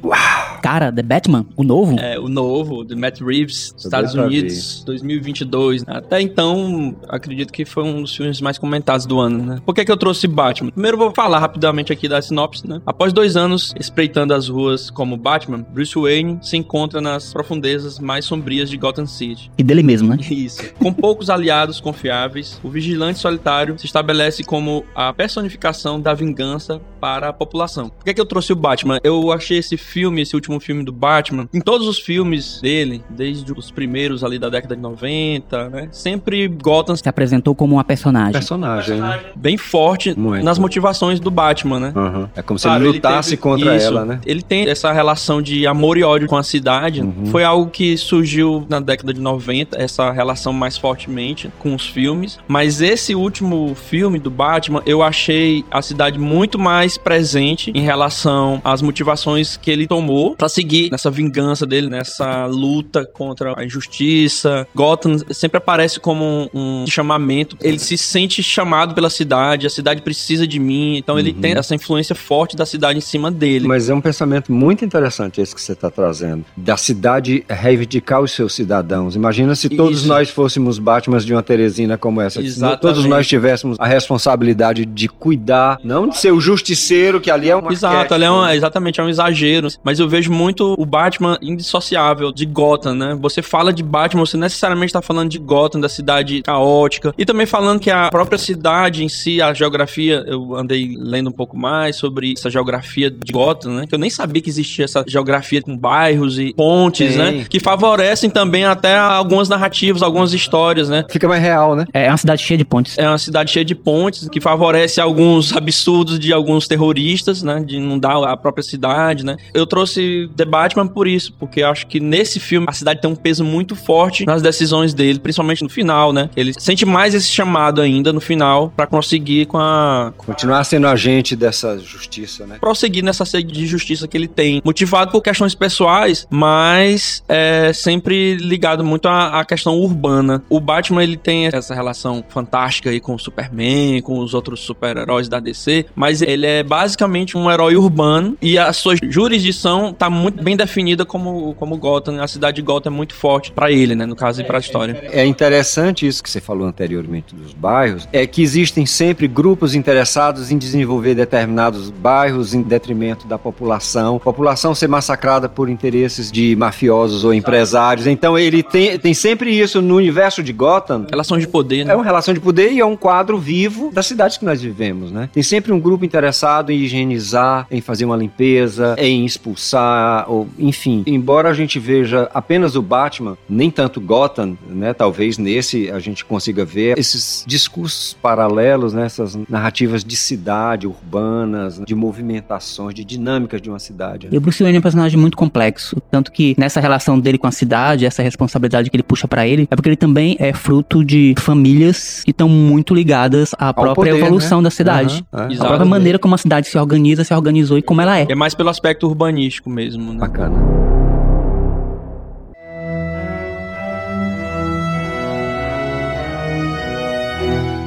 Cara, The Batman, o novo? É, o novo, de Matt Reeves, Estados Unidos, 2022. Até então, acredito que foi um dos filmes mais comentados do ano, né? Por que, que eu trouxe Batman? Primeiro, eu vou falar rapidamente aqui da sinopse, né? Após dois anos espreitando as ruas como Batman, Bruce Wayne se encontra nas profundezas mais sombrias de Gotham City. E dele mesmo, né? Isso. Com poucos aliados confiáveis, o vigilante solitário se estabelece como a personificação da vingança para a população. Por que, que eu trouxe o Batman? Eu achei esse filme, esse último filme do Batman, em todos os filmes dele, desde os primeiros ali da década de 90, né? Sempre Gotham Se apresentou como uma personagem. Personagem, né? bem forte Muito. nas motivações do Batman, né? Uhum. É como se Claro, ele lutasse teve- contra isso. ela, né? Ele tem essa relação de amor e ódio com a cidade. Uhum. Foi algo que surgiu na década de 90, essa relação mais fortemente com os filmes. Mas esse último filme do Batman, eu achei a cidade muito mais presente em relação às motivações que ele tomou pra seguir nessa vingança dele, nessa luta contra a injustiça. Gotham sempre aparece como um, um chamamento. Ele se sente chamado pela cidade, a cidade precisa de mim. Então ele tem essa influência forte da cidade em cima dele. Mas é um pensamento muito interessante esse que você está trazendo. Da cidade reivindicar os seus cidadãos. Imagina se todos Isso. nós fôssemos Batmans de uma Teresina como essa. Se Exatamente. todos nós tivéssemos a responsabilidade de cuidar, não de ser o justiceiro, que ali é um Exato, ali é um, exatamente, é um exagero. Mas eu vejo muito o Batman indissociável de Gotham, né? Você fala de Batman, você necessariamente tá falando de Gotham, da cidade caótica. E também falando que a própria cidade em si, a geografia, eu andei lendo um pouco mais sobre essa geografia de Gotham, né? Que eu nem sabia que existia essa geografia com bairros e pontes, Tem. né? Que favorecem também até algumas narrativas, algumas histórias, né? Fica mais real, né? É uma cidade cheia de pontes. É uma cidade cheia de pontes que favorece alguns absurdos de alguns terroristas, né? De inundar a própria cidade, né? Eu trouxe The Batman por isso, porque eu acho que nesse filme a cidade tem um peso muito forte nas decisões dele, principalmente no final, né? Ele sente mais esse chamado ainda no final pra conseguir com a Continuar sendo agente dessa justiça, né? prosseguir nessa sede de justiça que ele tem, motivado por questões pessoais, mas é sempre ligado muito à, à questão urbana. O Batman ele tem essa relação fantástica aí com o Superman, com os outros super-heróis da DC, mas ele é basicamente um herói urbano e a sua jurisdição tá muito bem definida como como Gotham, a cidade de Gotham é muito forte pra ele, né, no caso e pra história. É interessante isso que você falou anteriormente dos bairros, é que existem sempre grupos interessados em desenvolver determinados bairros em detrimento da população, população ser massacrada por interesses de mafiosos ou empresários. Então ele tem, tem sempre isso no universo de Gotham. Relação de poder, né? É uma relação de poder e é um quadro vivo das cidades que nós vivemos, né? Tem sempre um grupo interessado em higienizar, em fazer uma limpeza, em expulsar, ou enfim. Embora a gente veja apenas o Batman, nem tanto Gotham, né? Talvez nesse a gente consiga ver esses discursos paralelos, né? Essas narrativas de cidade, urbanas, de movimentações, de dinâmicas de uma cidade. E o Bruce Wayne é um personagem muito complexo. Tanto que nessa relação dele com a cidade, essa responsabilidade que ele puxa pra ele, é porque ele também é fruto de famílias que estão muito ligadas à própria poder, evolução né? da cidade. Aham, é. A própria maneira como a cidade se organiza, se organizou e como ela é. É mais pelo aspecto urbanístico mesmo, né? Bacana.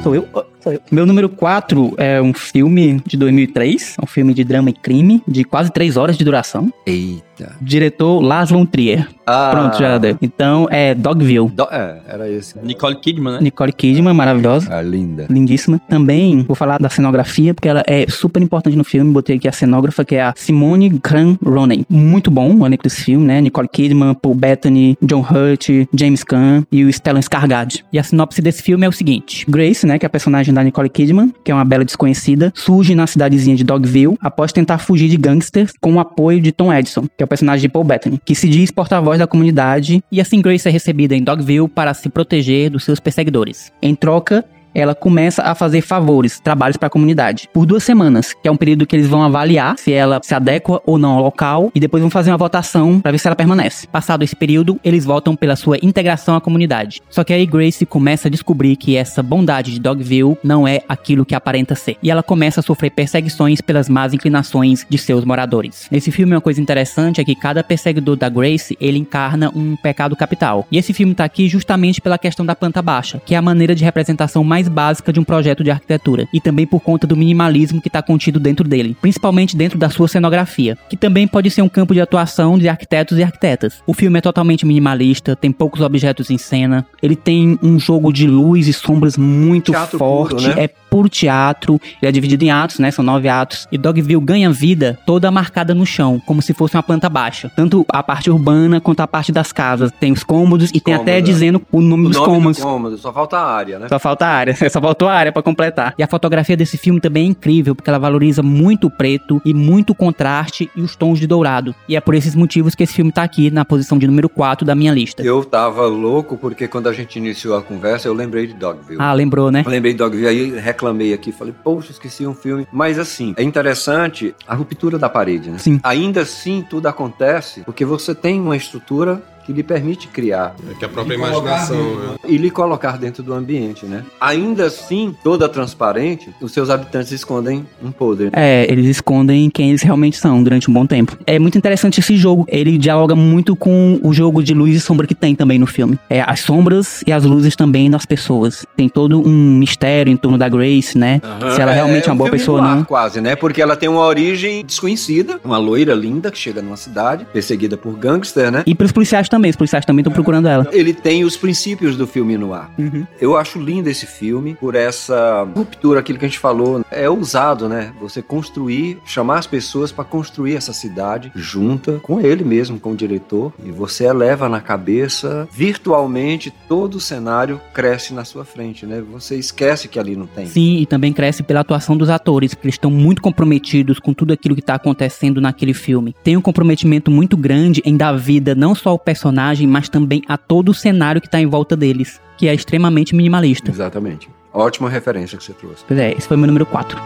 Sou eu? Oh, sou eu. Meu número 4 é um filme de 2003, um filme de drama e crime, de quase 3 horas de duração. Eita. Diretor Lars von Trier. Ah, Pronto, já deu. Então é Dogville. Do- é, era esse. Nicole Kidman, né? Nicole Kidman, maravilhosa. Ah, linda. Lindíssima. Também vou falar da cenografia, porque ela é super importante no filme. Botei aqui a cenógrafa, que é a Simone Cran Ronen. Muito bom o elenco desse filme, né? Nicole Kidman, Paul Bettany, John Hurt, James Caan e o Stellan Skarsgård. E a sinopse desse filme é o seguinte. Grace, né, que é a personagem da Nicole Kidman, que é uma bela desconhecida, surge na cidadezinha de Dogville após tentar fugir de gangsters com o apoio de Tom Edison, que é o personagem de Paul Bettany, que se diz porta-voz da comunidade e assim Grace é recebida em Dogville para se proteger dos seus perseguidores. Em troca, ela começa a fazer favores, trabalhos para a comunidade, por duas semanas, que é um período que eles vão avaliar se ela se adequa ou não ao local e depois vão fazer uma votação para ver se ela permanece. Passado esse período, eles votam pela sua integração à comunidade. Só que aí Grace começa a descobrir que essa bondade de Dogville não é aquilo que aparenta ser. E ela começa a sofrer perseguições pelas más inclinações de seus moradores. Nesse filme uma coisa interessante é que cada perseguidor da Grace, ele encarna um pecado capital. E esse filme tá aqui justamente pela questão da planta baixa, que é a maneira de representação mais básica de um projeto de arquitetura, e também por conta do minimalismo que está contido dentro dele, principalmente dentro da sua cenografia, que também pode ser um campo de atuação de arquitetos e arquitetas. O filme é totalmente minimalista, tem poucos objetos em cena, ele tem um jogo de luz e sombras muito Teatro forte, puro, né? é puro teatro, ele é dividido em atos, né? São nove atos. E Dogville ganha vida toda marcada no chão, como se fosse uma planta baixa. Tanto a parte urbana quanto a parte das casas. Tem os cômodos e tem até cômodos, é. dizendo o nome O dos nome cômodos. do cômodo, só falta a área, né? Só falta a área, só faltou a área pra completar. E a fotografia desse filme também é incrível, porque ela valoriza muito o preto e muito o contraste e os tons de dourado. E é por esses motivos que esse filme tá aqui na posição de número 4 da minha lista. Eu tava louco porque quando a gente iniciou a conversa, eu lembrei de Dogville. Ah, lembrou, né? Eu lembrei de Dogville, aí reclamei aqui, falei, poxa, esqueci um filme. Mas assim, é interessante a ruptura da parede, né? Sim. Ainda assim, tudo acontece porque você tem uma estrutura que lhe permite criar É que a própria imaginação. né? E lhe colocar dentro do ambiente, né? Ainda assim, toda transparente, os seus habitantes escondem um podre. É, eles escondem quem eles realmente são durante um bom tempo. É muito interessante esse jogo. Ele dialoga muito com o jogo de luz e sombra que tem também no filme. É as sombras e as luzes também das pessoas. Tem todo um mistério em torno da Grace, né? Se ela realmente é, uma um boa pessoa ou não. quase, né? Porque ela tem uma origem desconhecida, uma loira linda que chega numa cidade, perseguida por gangster, né? E pros policiais também, os policiais também estão procurando ela. Ele tem os princípios do filme no ar. Uhum. Eu acho lindo esse filme por essa ruptura, aquilo que a gente falou. É ousado, né? Você construir, chamar as pessoas para construir essa cidade junta com ele mesmo, com o diretor, e você eleva na cabeça virtualmente todo o cenário cresce na sua frente, né? Você esquece que ali não tem. Sim, e também cresce pela atuação dos atores, porque eles estão muito comprometidos com tudo aquilo que tá acontecendo naquele filme. Tem um comprometimento muito grande em dar vida não só ao personagem, mas também a todo o cenário que tá em volta deles, que é extremamente minimalista. Exatamente. Ótima referência que você trouxe. Pois é, esse foi meu número 4.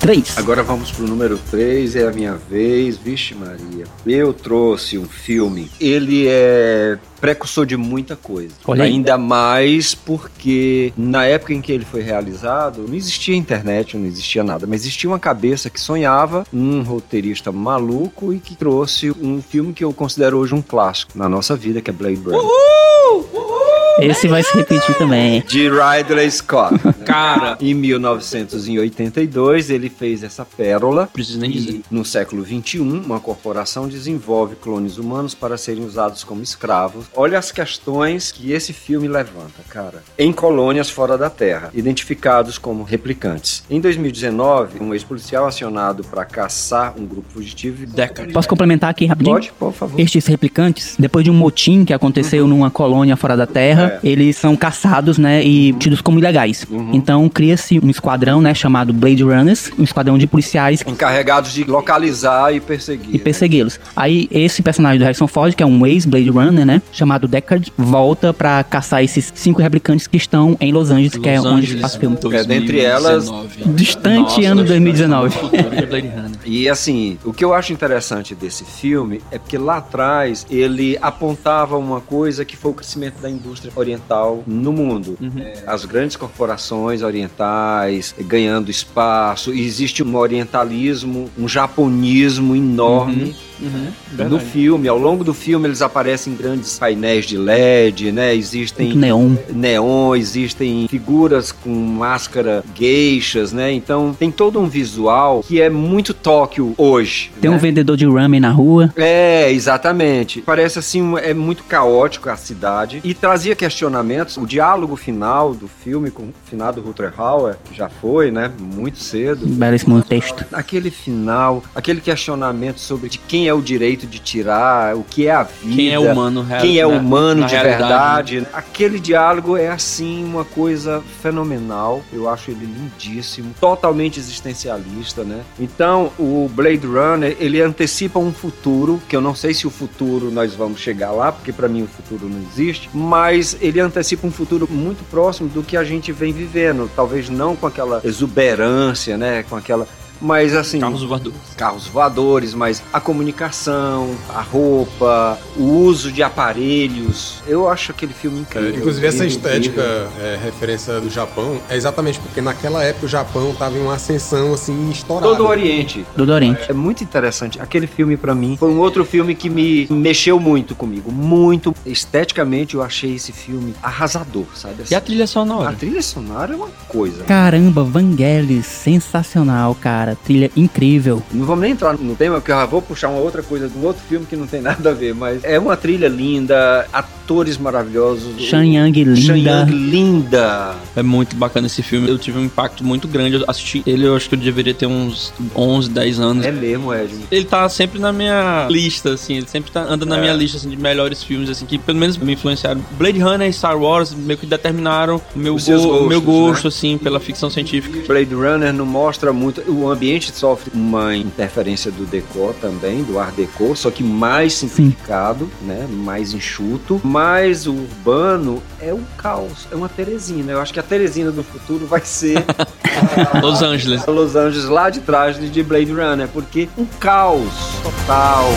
Três. Agora vamos pro número 3, é a minha vez. Vixe Maria. Eu trouxe um filme. Ele é precursor de muita coisa. Olha. Ainda mais porque na época em que ele foi realizado, não existia internet, não existia nada, mas existia uma cabeça que sonhava, um roteirista maluco e que trouxe um filme que eu considero hoje um clássico na nossa vida, que é Blade Runner. Esse vai se repetir também. De Ridley Scott. Cara, Em 1982, ele fez essa pérola. preciso nem dizer. No século XXI, uma corporação desenvolve clones humanos para serem usados como escravos. Olha as questões que esse filme levanta, cara. Em colônias fora da Terra, identificados como replicantes. Em 2019, um ex-policial acionado para caçar um grupo fugitivo. Década. Posso complementar aqui rapidinho? Pode, por favor. Estes replicantes, depois de um motim que aconteceu numa colônia fora da Terra, É. eles são caçados, né, e tidos como ilegais. Então cria-se um esquadrão, né, chamado Blade Runners, um esquadrão de policiais Encarregados de localizar e perseguir. e persegui-los. Aí esse personagem do Harrison Ford, que é um ex-Blade Runner, né, chamado Deckard, volta pra caçar esses cinco replicantes que estão em Los Angeles, que é Los onde Angeles, passa o filme. É, dentre elas, 2019. Distante Nossa, ano 2019. futuro de Blade Runner. E assim, o que eu acho interessante desse filme é porque lá atrás ele apontava uma coisa que foi o crescimento da indústria oriental no mundo. É, as grandes corporações orientais ganhando espaço, existe um orientalismo, um japonismo enorme. Uhum, No verdade. filme, ao longo do filme, eles aparecem em grandes painéis de LED, né? Existem Muito neon. neon, existem figuras com máscara geixas, né? Então tem todo um visual que é muito Tóquio hoje. Tem um né? vendedor de ramen na rua. É, exatamente. Parece assim, um- é muito caótico a cidade e trazia questionamentos. O diálogo final do filme com o finado Rutger Hauer, já foi, né? Muito cedo. Belíssimo texto. Aquele final, aquele questionamento sobre de quem é o direito de tirar, o que é a vida. Quem é humano, real- Quem é na- humano na de verdade. Aquele diálogo é assim uma coisa fenomenal. Eu acho ele lindíssimo, totalmente existencialista, né? Então, o Blade Runner, ele antecipa um futuro, que eu não sei se o futuro nós vamos chegar lá, porque para mim o futuro não existe, mas ele antecipa um futuro muito próximo do que a gente vem vivendo, talvez não com aquela exuberância, né, com aquela mas assim, Carros voadores. carros voadores, mas a comunicação, a roupa, o uso de aparelhos. Eu acho aquele filme É, incrível. inclusive, essa estética é, referência do Japão é exatamente porque naquela época o Japão tava em uma ascensão assim estourada. Todo o Oriente. Do Dorente. É muito interessante. Aquele filme, pra mim, foi um outro filme que me mexeu muito comigo. Muito. Esteticamente, eu achei esse filme arrasador, sabe? E a trilha a sonora? trilha sonora é uma coisa. Caramba, Vangelis, sensacional, cara. Trilha incrível. Não vamos nem entrar no tema, porque eu já vou puxar uma outra coisa de um outro filme que não tem nada a ver, mas é uma trilha linda, atores maravilhosos. Shan Yang Shan linda. Yang linda. É muito bacana esse filme. Eu tive um impacto muito grande. Eu assisti ele, eu acho que eu deveria ter uns 11, 10 anos. É mesmo, Ed. Ele tá sempre na minha lista, assim, ele sempre tá, anda na É. minha lista assim, de melhores filmes, assim, que pelo menos me influenciaram. Blade Runner e Star Wars meio que determinaram o meu, go- meu gostos, gosto, né? assim, pela ficção científica. Blade Runner não mostra muito. O ambiente sofre uma interferência do decor também, do Art Deco, só que mais simplificado, né? Mais enxuto. Mas o urbano é um caos, é uma Teresina. Eu acho que a Teresina do futuro vai ser Los Angeles. Los Angeles lá de trás de Blade Runner, porque um caos total.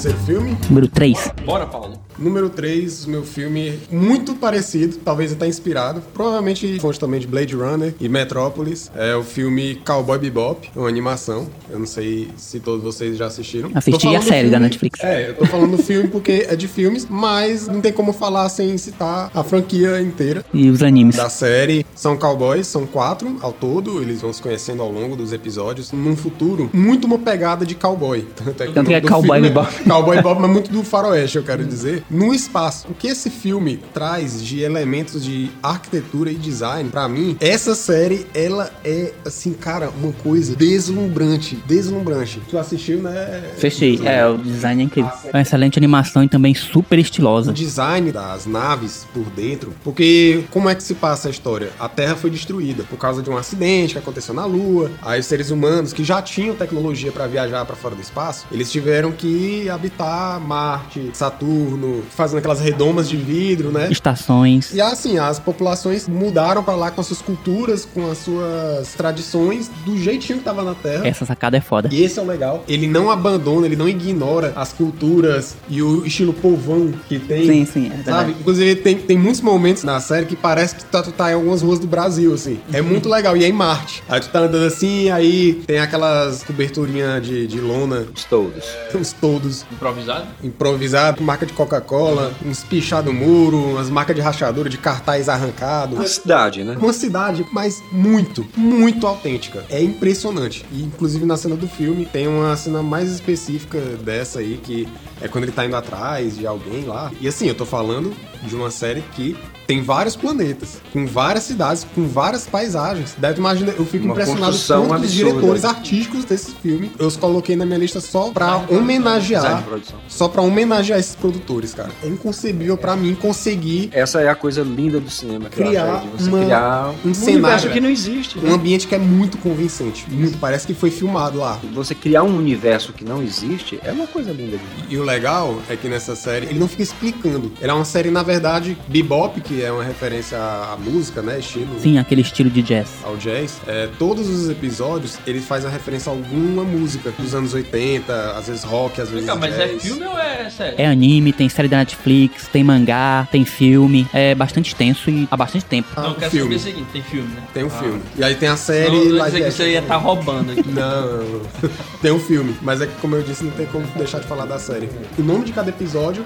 Terceiro filme. Número 3. Bora, Paulo. Número 3, meu filme muito parecido, talvez até inspirado, provavelmente fonte também de Blade Runner e Metrópolis. É o filme Cowboy Bebop, uma animação. Eu não sei se todos vocês já assistiram. Assisti a série da filme- Netflix. É, eu tô falando do filme porque é de filmes, mas não tem como falar sem citar a franquia inteira E os animes. da série. São cowboys, são quatro ao todo, eles vão se conhecendo ao longo dos episódios. Num futuro, muito uma pegada de cowboy. Tanto, Tanto que é Cowboy filme- Bebop. Cowboy Bebop, mas muito do faroeste, eu quero dizer. No espaço. O que esse filme traz de elementos de arquitetura e design, pra mim, essa série, ela é, assim, cara, uma coisa deslumbrante. Deslumbrante. Tu assistiu, né? Fechei. É, o design é incrível. É uma excelente animação e também super o estilosa. design das naves por dentro, porque como é que se passa a história? A Terra foi destruída por causa de um acidente que aconteceu na Lua. Aí os seres humanos que já tinham tecnologia para viajar para fora do espaço, eles tiveram que habitar Marte, Saturno, fazendo aquelas redomas de vidro, né? Estações. E assim, as populações mudaram para lá com as suas culturas, com as suas tradições, do jeitinho que tava na Terra. Essa sacada é foda. E esse é o legal. Ele não abandona, ele não ignora as culturas e o estilo povão que tem. Sim, sim, é. Sabe? Inclusive, tem, tem muitos momentos na série que parece que tu, tu tá em algumas ruas do Brasil, assim. É muito legal. E é em Marte. Aí tu tá andando assim, aí tem aquelas coberturinhas de, de lona, Os todos. uns todos Improvisado? improvisados, marca de Coca-Cola, uns pichados no muro, umas marcas de rachadura, de cartaz arrancado. Uma cidade, né? Uma cidade, mas muito, muito autêntica. É impressionante. E inclusive na cena do filme tem uma cena mais específica dessa aí, que é quando ele tá indo atrás de alguém lá. E assim, eu tô falando de uma série que tem vários planetas, com várias cidades, com várias paisagens. Deve imaginar, eu fico Uma impressionado com os diretores artísticos desse filme. Eu os coloquei na minha lista só pra homenagear, só pra homenagear esses produtores, cara. É inconcebível pra mim conseguir Essa é a coisa linda do cinema. que eu Criar acho, é de você uma- criar um um cenário, universo que não existe. né? um ambiente que é muito convincente. Muito, parece que foi filmado lá. Você criar um universo que não existe é uma coisa linda. de ver. E o legal é que nessa série ele não fica explicando. Ela é uma série, na verdade, bebop, que que é uma referência à música, né? Estilo. Sim, aquele estilo de jazz. Ao jazz. É, todos os episódios ele faz a referência a alguma música dos anos 80, às vezes rock, às vezes Não, mas jazz. é filme ou é série? É anime, tem série da Netflix, tem mangá, tem filme. É bastante extenso e há bastante tempo. Ah, Não, eu quero filme. saber o seguinte, tem filme, né? Tem um Ah. filme. E aí tem a série Não, live dizer que você ia estar também. roubando aqui. Não, tem um filme, mas é que como eu disse, não tem como deixar de falar da série. O nome de cada episódio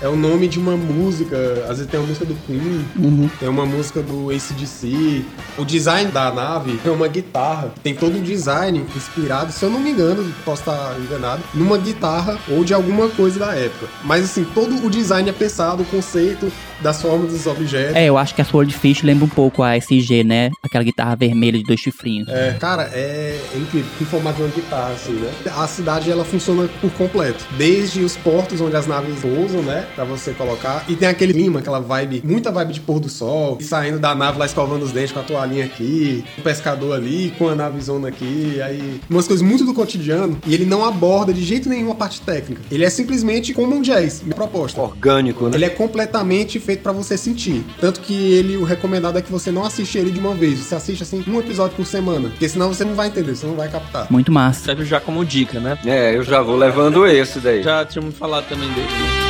é o nome de uma música, às vezes tem uma música do Queen, Uhum. tem uma música do ACDC. O design da nave é uma guitarra, tem todo um design inspirado, se eu não me engano, posso estar enganado, numa guitarra ou de alguma coisa da época. Mas assim, todo o design é pensado, o conceito das formas dos objetos. É, eu acho que a Swordfish lembra um pouco a SG, né? Aquela guitarra vermelha de dois chifrinhos. É, cara, é, é incrível. Em formato de uma guitarra, assim, né? A cidade, ela funciona por completo. Desde os portos onde as naves pousam, né? Pra você colocar. E tem aquele clima, aquela vibe, muita vibe de pôr do sol. E saindo da nave lá escovando os dentes com a toalhinha aqui. O pescador ali, com a navezona aqui. Aí, umas coisas muito do cotidiano. E ele não aborda de jeito nenhum a parte técnica. Ele é simplesmente como um jazz, minha proposta. Orgânico, né? Ele é completamente feito pra você sentir. Tanto que ele, o recomendado é que você não assiste ele de uma vez. Você assiste assim um episódio por semana. Porque senão você não vai entender, você não vai captar. Muito massa. Serve já como dica, né? É, eu já vou levando esse daí. Já tínhamos falado também dele.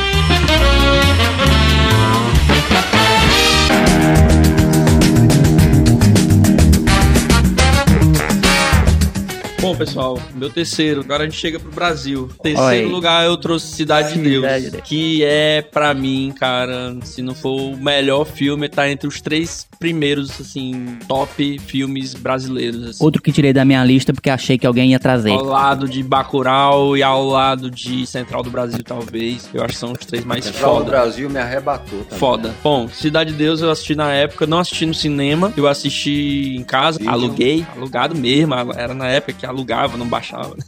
Bom, pessoal, meu terceiro. Agora a gente chega pro Brasil. Terceiro Oi. lugar eu trouxe Cidade de Deus. Cidade de Deus. Que é, pra mim, cara, se não for o melhor filme, tá entre os três primeiros, assim, top filmes brasileiros. Assim. Outro que tirei da minha lista porque achei que alguém ia trazer. Ao lado de Bacurau e ao lado de Central do Brasil, talvez. Eu acho que são os três mais Central do foda. Brasil me arrebatou também. Foda. Bom, Cidade de Deus eu assisti na época, não assisti no cinema, eu assisti em casa, Vídeo. aluguei, alugado mesmo, era na época que alugava, não baixava.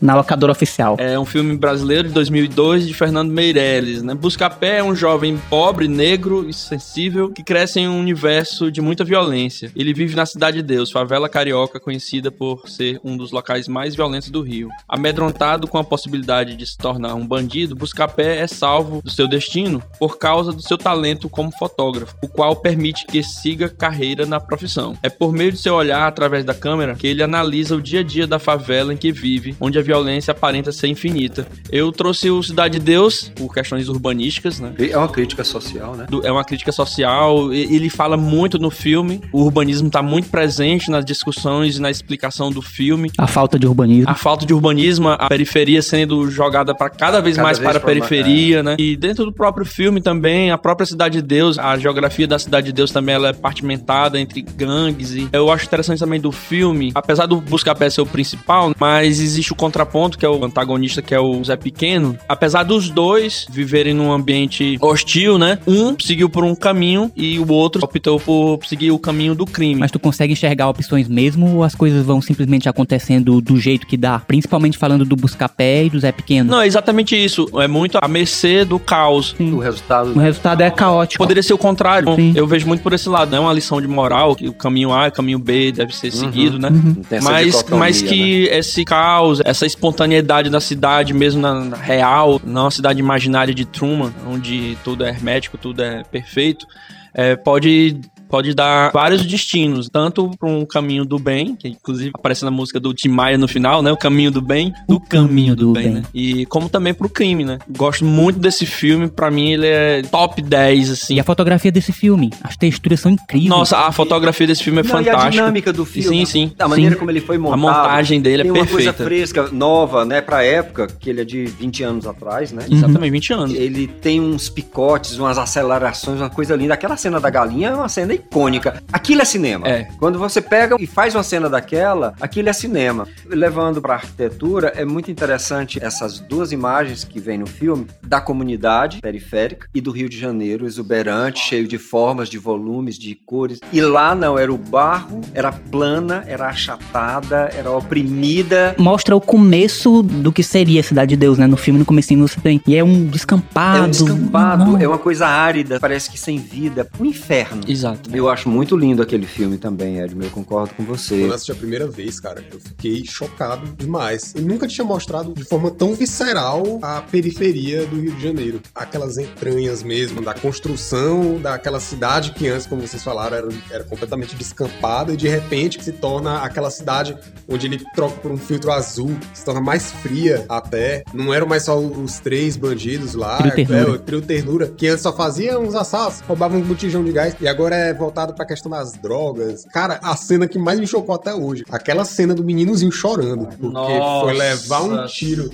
Na locadora oficial. É um filme brasileiro de 2002 de Fernando Meirelles, né? Buscapé é um jovem pobre, negro e sensível que cresce em um universo de muita violência. Ele vive na Cidade de Deus, favela carioca conhecida por ser um dos locais mais violentos do Rio. Amedrontado com a possibilidade de se tornar um bandido, Buscapé é salvo do seu destino por causa do seu talento como fotógrafo, o qual permite que siga carreira na profissão. É por meio de seu olhar através da câmera que ele analisa o dia a dia da favela em que vive, onde a violência aparenta ser infinita. Eu trouxe o Cidade de Deus por questões urbanísticas, né? É uma crítica social, né? é uma crítica social. Ele fala muito no filme. O urbanismo está muito presente nas discussões e na explicação do filme. A falta de urbanismo. A falta de urbanismo, a periferia sendo jogada para cada vez Cada mais vez para a pra ma- periferia, né? E dentro do próprio filme também, a própria Cidade de Deus, a geografia da Cidade de Deus também ela é partimentada entre gangues. E eu acho interessante também do filme, apesar do Buscapé ser o principal, mas existe o contraponto, que é o antagonista, que é o Zé Pequeno. Apesar dos dois viverem num ambiente hostil, né? Um seguiu por um caminho e o outro optou por seguir o caminho do crime. Mas tu consegue enxergar opções mesmo ou as coisas vão simplesmente acontecendo do jeito que dá? Principalmente falando do Buscapé e do Zé Pequeno. Não, é exatamente isso. É muito à mercê do caos. O resultado O resultado é caótico. Poderia ser o contrário. Sim. Eu vejo muito por esse lado. Não é uma lição de moral, que o caminho A e o caminho B deve ser seguido, né? essa Mas, mas né? que esse caos, essa espontaneidade da cidade, mesmo na, na real, não a cidade imaginária de Truman, onde tudo é hermético, tudo é perfeito, é, pode. Pode dar vários destinos, tanto para um caminho do bem, que inclusive aparece na música do Tim Maia no final, né? O caminho do bem, do O caminho do bem. né? E como também pro crime, né? Gosto muito desse filme, pra mim ele é top 10, assim. E a fotografia desse filme? As texturas são incríveis. Nossa, a fotografia desse filme é Não, e a fantástica. dinâmica do filme. Sim, sim. Da maneira Sim. como ele foi montado. montagem dele é tem uma perfeita. coisa fresca, nova, né, pra época, que ele é de 20 anos atrás, né? Exatamente, 20 anos. Ele tem uns picotes, umas acelerações, uma coisa linda. Aquela cena da galinha é uma cena icônica. Aquilo é cinema. É. Quando você pega e faz uma cena daquela, aquilo é cinema. Levando pra arquitetura, é muito interessante essas duas imagens que vem no filme da comunidade periférica e do Rio de Janeiro, exuberante, cheio de formas, de volumes, de cores. E lá não, era o barro, era plana, era achatada, era oprimida. Mostra o começo do que seria a Cidade de Deus, né? No filme, no comecinho você tem. E é um descampado. É um descampado, Não. é uma coisa árida, parece que sem vida. Um inferno. Exato. Eu acho muito lindo aquele filme também, Edmund. Eu concordo com você. Quando eu assisti a primeira vez, cara, eu fiquei chocado demais. E nunca tinha mostrado de forma tão visceral a periferia do Rio de Janeiro. Aquelas entranhas mesmo, da construção daquela cidade que antes, como vocês falaram, era, era completamente descampada e de repente se torna aquela cidade onde ele troca por um filtro azul, se torna mais fria até. Não eram mais só os três bandidos lá, Trio Ternura. é, o trio Ternura, que antes só fazia uns assaltos, roubavam um botijão de gás, e agora é voltado pra questão das drogas. Cara, a cena que mais me chocou até hoje, aquela cena do meninozinho chorando, porque foi levar um tiro.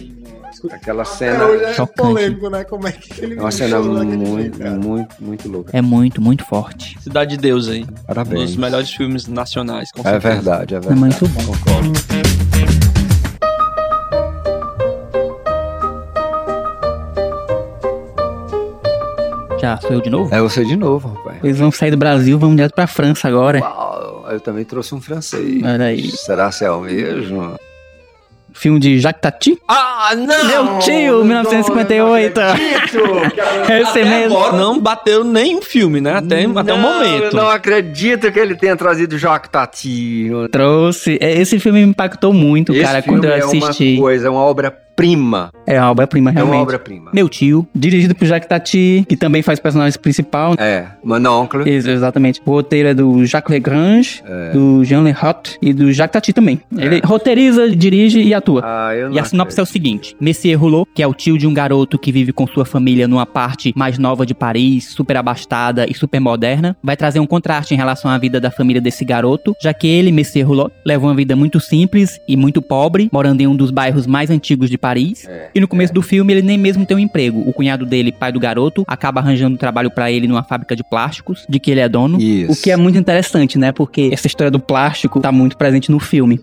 Aquela cena é chocante. polêmico, né? Como é que ele é uma cena muito, jeito, muito, muito louca. É muito, muito forte. Cidade de Deus aí. Um Parabéns. dos melhores filmes nacionais, com É certeza. verdade, é É verdade. muito bom. Concordo. Já sou eu de novo? É você de novo, rapaz. Eles vão sair do Brasil, vão direto pra França agora. Uau, eu também trouxe um francês. Olha aí. Será se é o mesmo? Filme de Jacques Tati. Ah, não! Meu tio, 1958. Esse mesmo. Agora não bateu nenhum filme, né? Até, até o momento. Eu não acredito que ele tenha trazido Jacques Tati. Trouxe. É, Esse filme me impactou muito, Esse cara, quando eu é assisti. uma coisa, é uma obra-prima. É uma obra-prima, É realmente. uma obra-prima. Meu tio, dirigido por Jacques Tati, que também faz personagem principal. É, Mononcle. Isso, exatamente. O roteiro é do Jacques Legrange, É. do Jean Leroth e do Jacques Tati também. Ele roteiriza, dirige e atua. Ah, eu não E a sinopse é o seguinte: Messier Rouleau, que é o tio de um garoto que vive com sua família numa parte mais nova de Paris, super abastada e super moderna, vai trazer um contraste em relação à vida da família desse garoto, já que ele, Messier Rouleau, leva uma vida muito simples e muito pobre, morando em um dos bairros mais antigos de Paris. É, E no começo do filme ele nem mesmo tem um emprego. O cunhado dele, pai do garoto, acaba arranjando trabalho pra ele numa fábrica de plásticos, de que ele é dono. Isso. O que é muito interessante, né? Porque essa história do plástico tá muito presente no filme.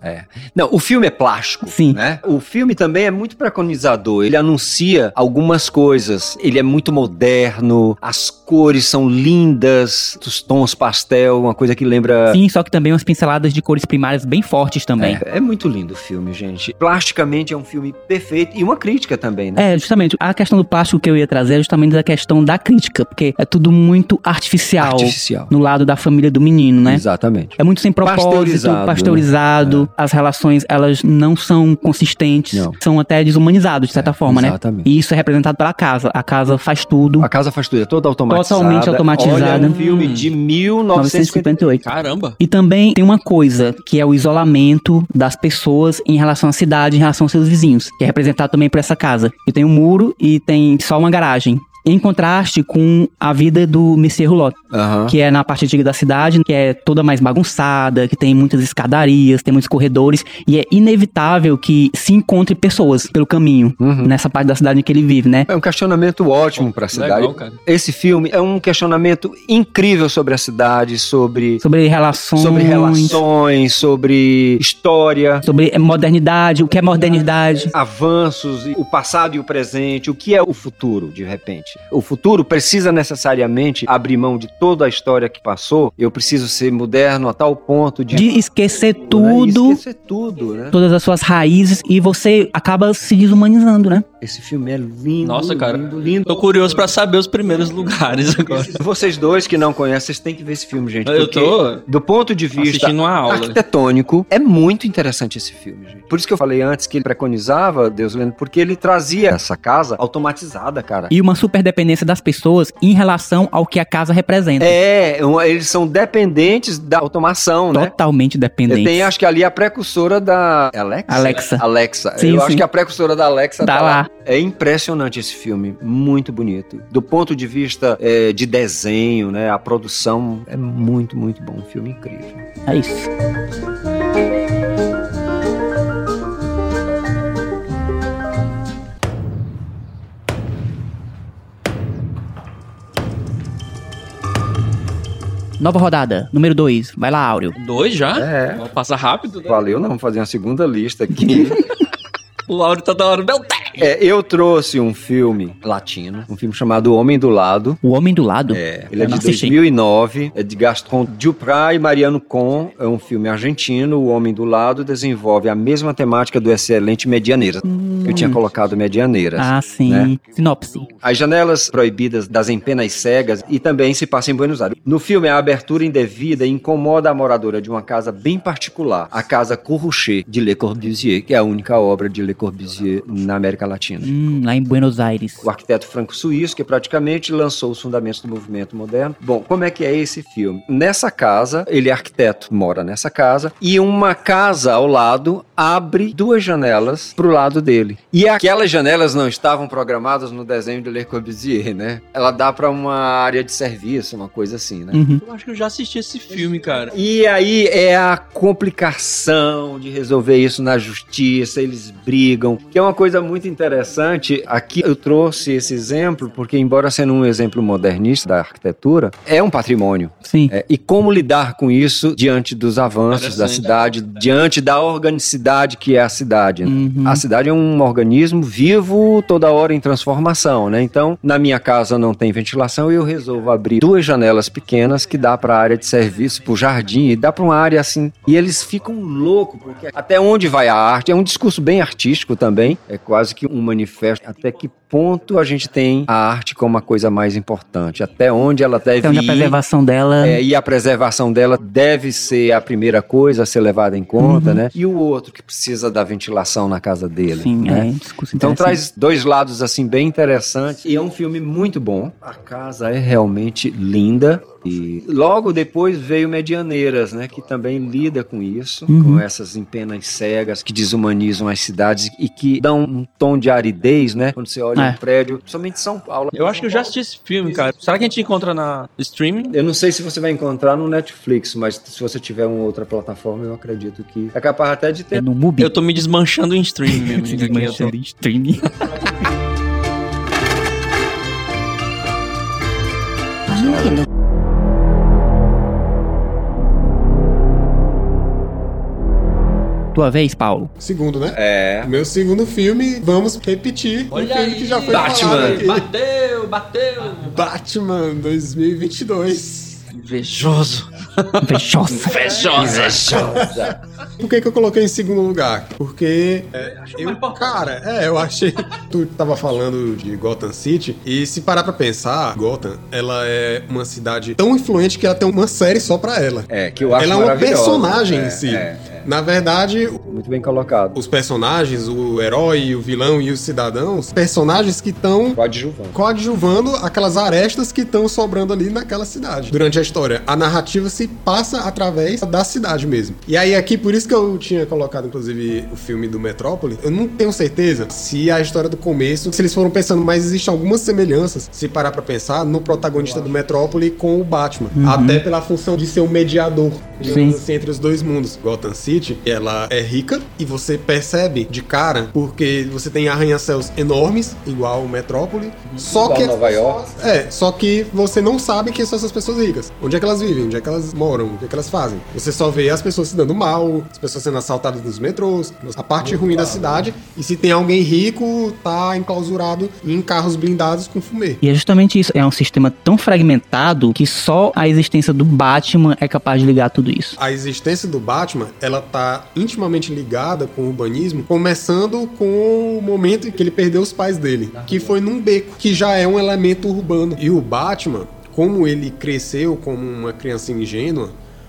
Não, o filme é plástico. Sim. Né? O filme também é muito preconizador. Ele anuncia algumas coisas. Ele é muito moderno. As cores são lindas. Os tons pastel, uma coisa que lembra. Sim, só que também umas pinceladas de cores primárias bem fortes também. É, é muito lindo o filme, gente. Plasticamente é um filme perfeito e uma crítica também, né? É, justamente, a questão do plástico que eu ia trazer é justamente a questão da crítica, porque é tudo muito artificial, Artificial. no lado da família do menino, né? Exatamente. É muito sem propósito, Pasteurizado, pasteurizado, né? as relações elas não são consistentes, Não. são até desumanizados de certa forma, né? exatamente. E isso é representado pela casa. A casa faz tudo. A casa faz tudo, é toda automatizada. Totalmente automatizada. Olha, um filme de 1958. 1958. Caramba. E também tem uma coisa, que é o isolamento das pessoas em relação à cidade, em relação aos seus vizinhos, que é representado também por essa casa. E tem um muro e tem só uma garagem. Em contraste com a vida do Monsieur Rouleau, Aham. que é na parte antiga da cidade, que é toda mais bagunçada, que tem muitas escadarias, tem muitos corredores, e é inevitável que se encontre pessoas pelo caminho, Uhum. nessa parte da cidade em que ele vive, né? É um questionamento ótimo pra cidade. Legal, cara. Esse filme é um questionamento incrível sobre a cidade, sobre, Sobre relações, sobre relações, sobre história, sobre modernidade, o que é modernidade. avanços, o passado e o presente, o que é o futuro, de repente. O futuro precisa necessariamente abrir mão de toda a história que passou. Eu preciso ser moderno a tal ponto de, De esquecer né, tudo, esquecer tudo, né? todas as suas raízes, e você acaba se desumanizando, né? Esse filme é lindo. Nossa, cara. lindo, lindo. Tô curioso pra saber os primeiros lugares agora. Vocês dois que não conhecem, vocês têm que ver esse filme, gente. Eu tô Do ponto de vista assistindo uma aula. arquitetônico, é muito interessante esse filme, gente. Por isso que eu falei antes que ele preconizava Deus Lendo, porque ele trazia essa casa automatizada, cara. E uma super dependência das pessoas em relação ao que a casa representa. É, eles são dependentes da automação, né? Totalmente dependente. Tem, acho que ali a precursora da Alexa. Alexa. Alexa. Sim, eu sim. acho que a precursora da Alexa Tá tá, lá. lá. É impressionante esse filme, muito bonito. Do ponto de vista é, de desenho, né? A produção é muito, muito bom. Um filme incrível. É isso. Nova rodada, número 2. Vai lá, Áureo. Dois já? É. Vamos passar rápido, né? Valeu, não, vamos fazer uma segunda lista aqui. O Lauro tá da hora. Meu! É, eu trouxe um filme latino, um filme chamado O Homem do Lado. O Homem do Lado? É, ele é Eu não de assisti. 2009, é de Gaston Duprat e Mariano Con, é um filme argentino. O Homem do Lado desenvolve a mesma temática do excelente Medianeiras. Eu tinha colocado Medianeiras. Ah, sim. né? Sinopse. As janelas proibidas das empenas cegas e também se passa em Buenos Aires. No filme, a abertura indevida incomoda a moradora de uma casa bem particular, a Casa Corruchet de Le Corbusier, que é a única obra de Le Corbusier na América Latina. Hum, lá em Buenos Aires. O arquiteto franco-suíço que praticamente lançou os fundamentos do movimento moderno. Bom, como é que é esse filme? Nessa casa, ele é arquiteto, mora nessa casa, e uma casa ao lado abre duas janelas pro lado dele. E aquelas janelas não estavam programadas no desenho de Le Corbusier, né? Ela dá para uma área de serviço, uma coisa assim, né? Uhum. Eu acho que eu já assisti esse filme, cara. E aí é a complicação de resolver isso na justiça, eles brigam, que é uma coisa muito interessante. Aqui eu trouxe esse exemplo porque, embora sendo um exemplo modernista da arquitetura, é um patrimônio. Sim. É, e como lidar com isso diante dos avanços da cidade, diante da organicidade que é a cidade? né? Uhum. A cidade é um organismo vivo toda hora em transformação, né? Então, na minha casa não tem ventilação e eu resolvo abrir duas janelas pequenas que dá para a área de serviço, para o jardim e dá para uma área assim. E eles ficam loucos porque até onde vai a arte? É um discurso bem artístico também, é quase que um manifesto. Até que ponto a gente tem a arte como a coisa mais importante? Até onde ela deve Então, a ir? preservação dela. É, e a preservação dela deve ser a primeira coisa a ser levada em conta, né? E o outro que precisa da ventilação na casa dele. Sim, né? é Então traz dois lados assim bem interessantes e é um filme muito bom. A casa é realmente linda e logo depois veio Medianeiras, né, que também lida com isso, Uhum. com essas empenas cegas que desumanizam as cidades e que dão um tom de aridez, né? Quando você olha É. um prédio, somente São Paulo. Eu acho que eu já assisti esse filme, cara. Será que a gente encontra na streaming? Eu não sei se você vai encontrar no Netflix, mas se você tiver uma outra plataforma, eu acredito que é capaz até de É ter. no Mubi. Eu tô me desmanchando em streaming, tô- Desmanchando em streaming. Tua vez, Paulo. Segundo, né? É. Meu segundo filme, vamos repetir um filme que já foi Batman. falado aqui. Bateu, bateu. Batman 2022. Invejoso. Fechosa. Invejosa. Por que, que eu coloquei em segundo lugar? Porque é, eu, cara, é, eu achei. Tu tava falando de Gotham City e se parar pra pensar, Gotham, ela é uma cidade tão influente que ela tem uma série só pra ela. É, que eu acho ela é uma personagem É, em si. é, Na verdade, Muito bem colocado. os personagens, o herói, o vilão e os cidadãos, personagens que estão Coadjuvante. coadjuvando aquelas arestas que estão sobrando ali naquela cidade. Durante a história, a narrativa se passa através da cidade mesmo. E aí aqui, por isso que eu tinha colocado, inclusive, o filme do Metrópole, eu não tenho certeza se a história do começo, se eles foram pensando, mas existem algumas semelhanças, se parar pra pensar, no protagonista do Metrópole com o Batman. Até pela função de ser um mediador, digamos Sim. assim, entre os dois mundos. Gotham City, ela é rica e você percebe de cara, porque você tem arranha-céus enormes, igual o Metrópole, só Igual que Nova York. é, só que você não sabe quem são essas pessoas ricas. Onde é que elas vivem? Onde é que elas moram? O que é que elas fazem? Você só vê as pessoas se dando mal, as pessoas sendo assaltadas nos metrôs, a parte ruim da cidade. E se tem alguém rico, tá enclausurado em carros blindados com fumê. E é justamente isso. É um sistema tão fragmentado que só a existência do Batman é capaz de ligar tudo isso. A existência do Batman, ela tá intimamente ligada com o urbanismo, começando com o momento em que ele perdeu os pais dele, que foi num beco, que já é um elemento urbano. E o Batman, como ele cresceu como uma criança ingênua,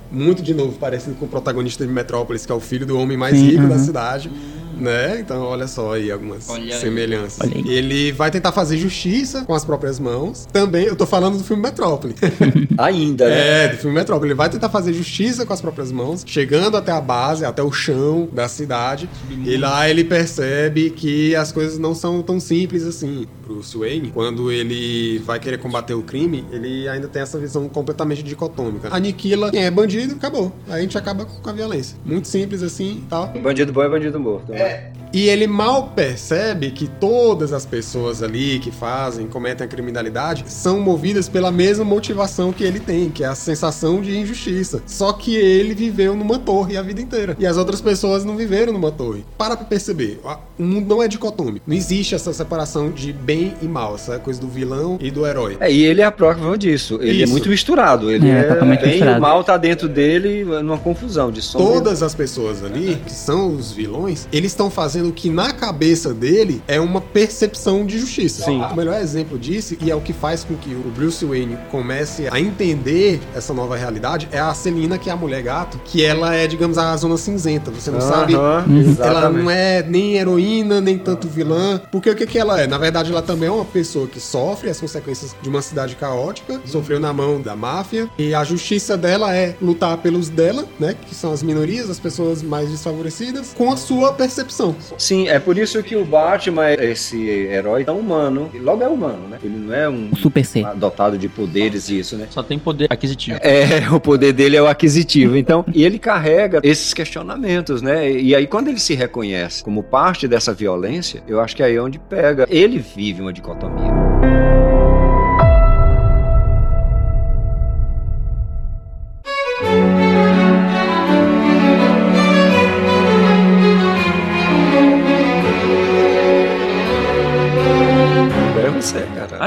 muito de novo parecido com o protagonista de Metrópolis, que é o filho do homem mais Sim, rico da aham. cidade. Né? Então, olha só aí algumas Olha aí. semelhanças. Olha aí. Ele vai tentar fazer justiça com as próprias mãos. Também, eu tô falando do filme Metrópole. Ainda, né? É, do filme Metrópole. Ele vai tentar fazer justiça com as próprias mãos, chegando até a base, até o chão da cidade. E lá ele percebe que as coisas não são tão simples assim. Bruce Wayne, quando ele vai querer combater o crime, ele ainda tem essa visão completamente dicotômica. Aniquila quem é bandido, acabou. Aí a gente acaba com a violência. Muito simples assim e tal. Bandido bom é bandido morto. né? E ele mal percebe que todas as pessoas ali que fazem, cometem a criminalidade, são movidas pela mesma motivação que ele tem, que é a sensação de injustiça. Só que ele viveu numa torre a vida inteira. E as outras pessoas não viveram numa torre. Para pra perceber, o mundo não é dicotômico. Não existe essa separação de bem e mal, essa coisa do vilão e do herói. É, e ele é a prova disso. Ele é Isso. muito misturado. Ele É, é, totalmente bem e misturado. o mal tá dentro dele numa confusão de sombra. Todas as pessoas ali, que são os vilões, eles estão fazendo o que na cabeça dele é uma percepção de justiça. Sim. O melhor exemplo disso, e é o que faz com que o Bruce Wayne comece a entender essa nova realidade, é a Celina, que é a mulher gato, que ela é, digamos, a zona cinzenta. Você não sabe. Aham, Uhum. Ela exatamente. não é nem heroína, nem tanto vilã. Porque o que, que ela é? Na verdade, ela também é uma pessoa que sofre as consequências de uma cidade caótica, sofreu na mão da máfia. E a justiça dela é lutar pelos dela, né? Que são as minorias, as pessoas mais desfavorecidas, com a sua percepção. Sim, é por isso que o Batman é esse herói tão humano. E logo é humano, né? Ele não é um Super C. dotado de poderes e isso, né? Só tem poder aquisitivo. É, o poder dele é o aquisitivo. Então, e ele carrega esses questionamentos, né? E aí, quando ele se reconhece como parte dessa violência, eu acho que aí é onde pega. Ele vive uma dicotomia.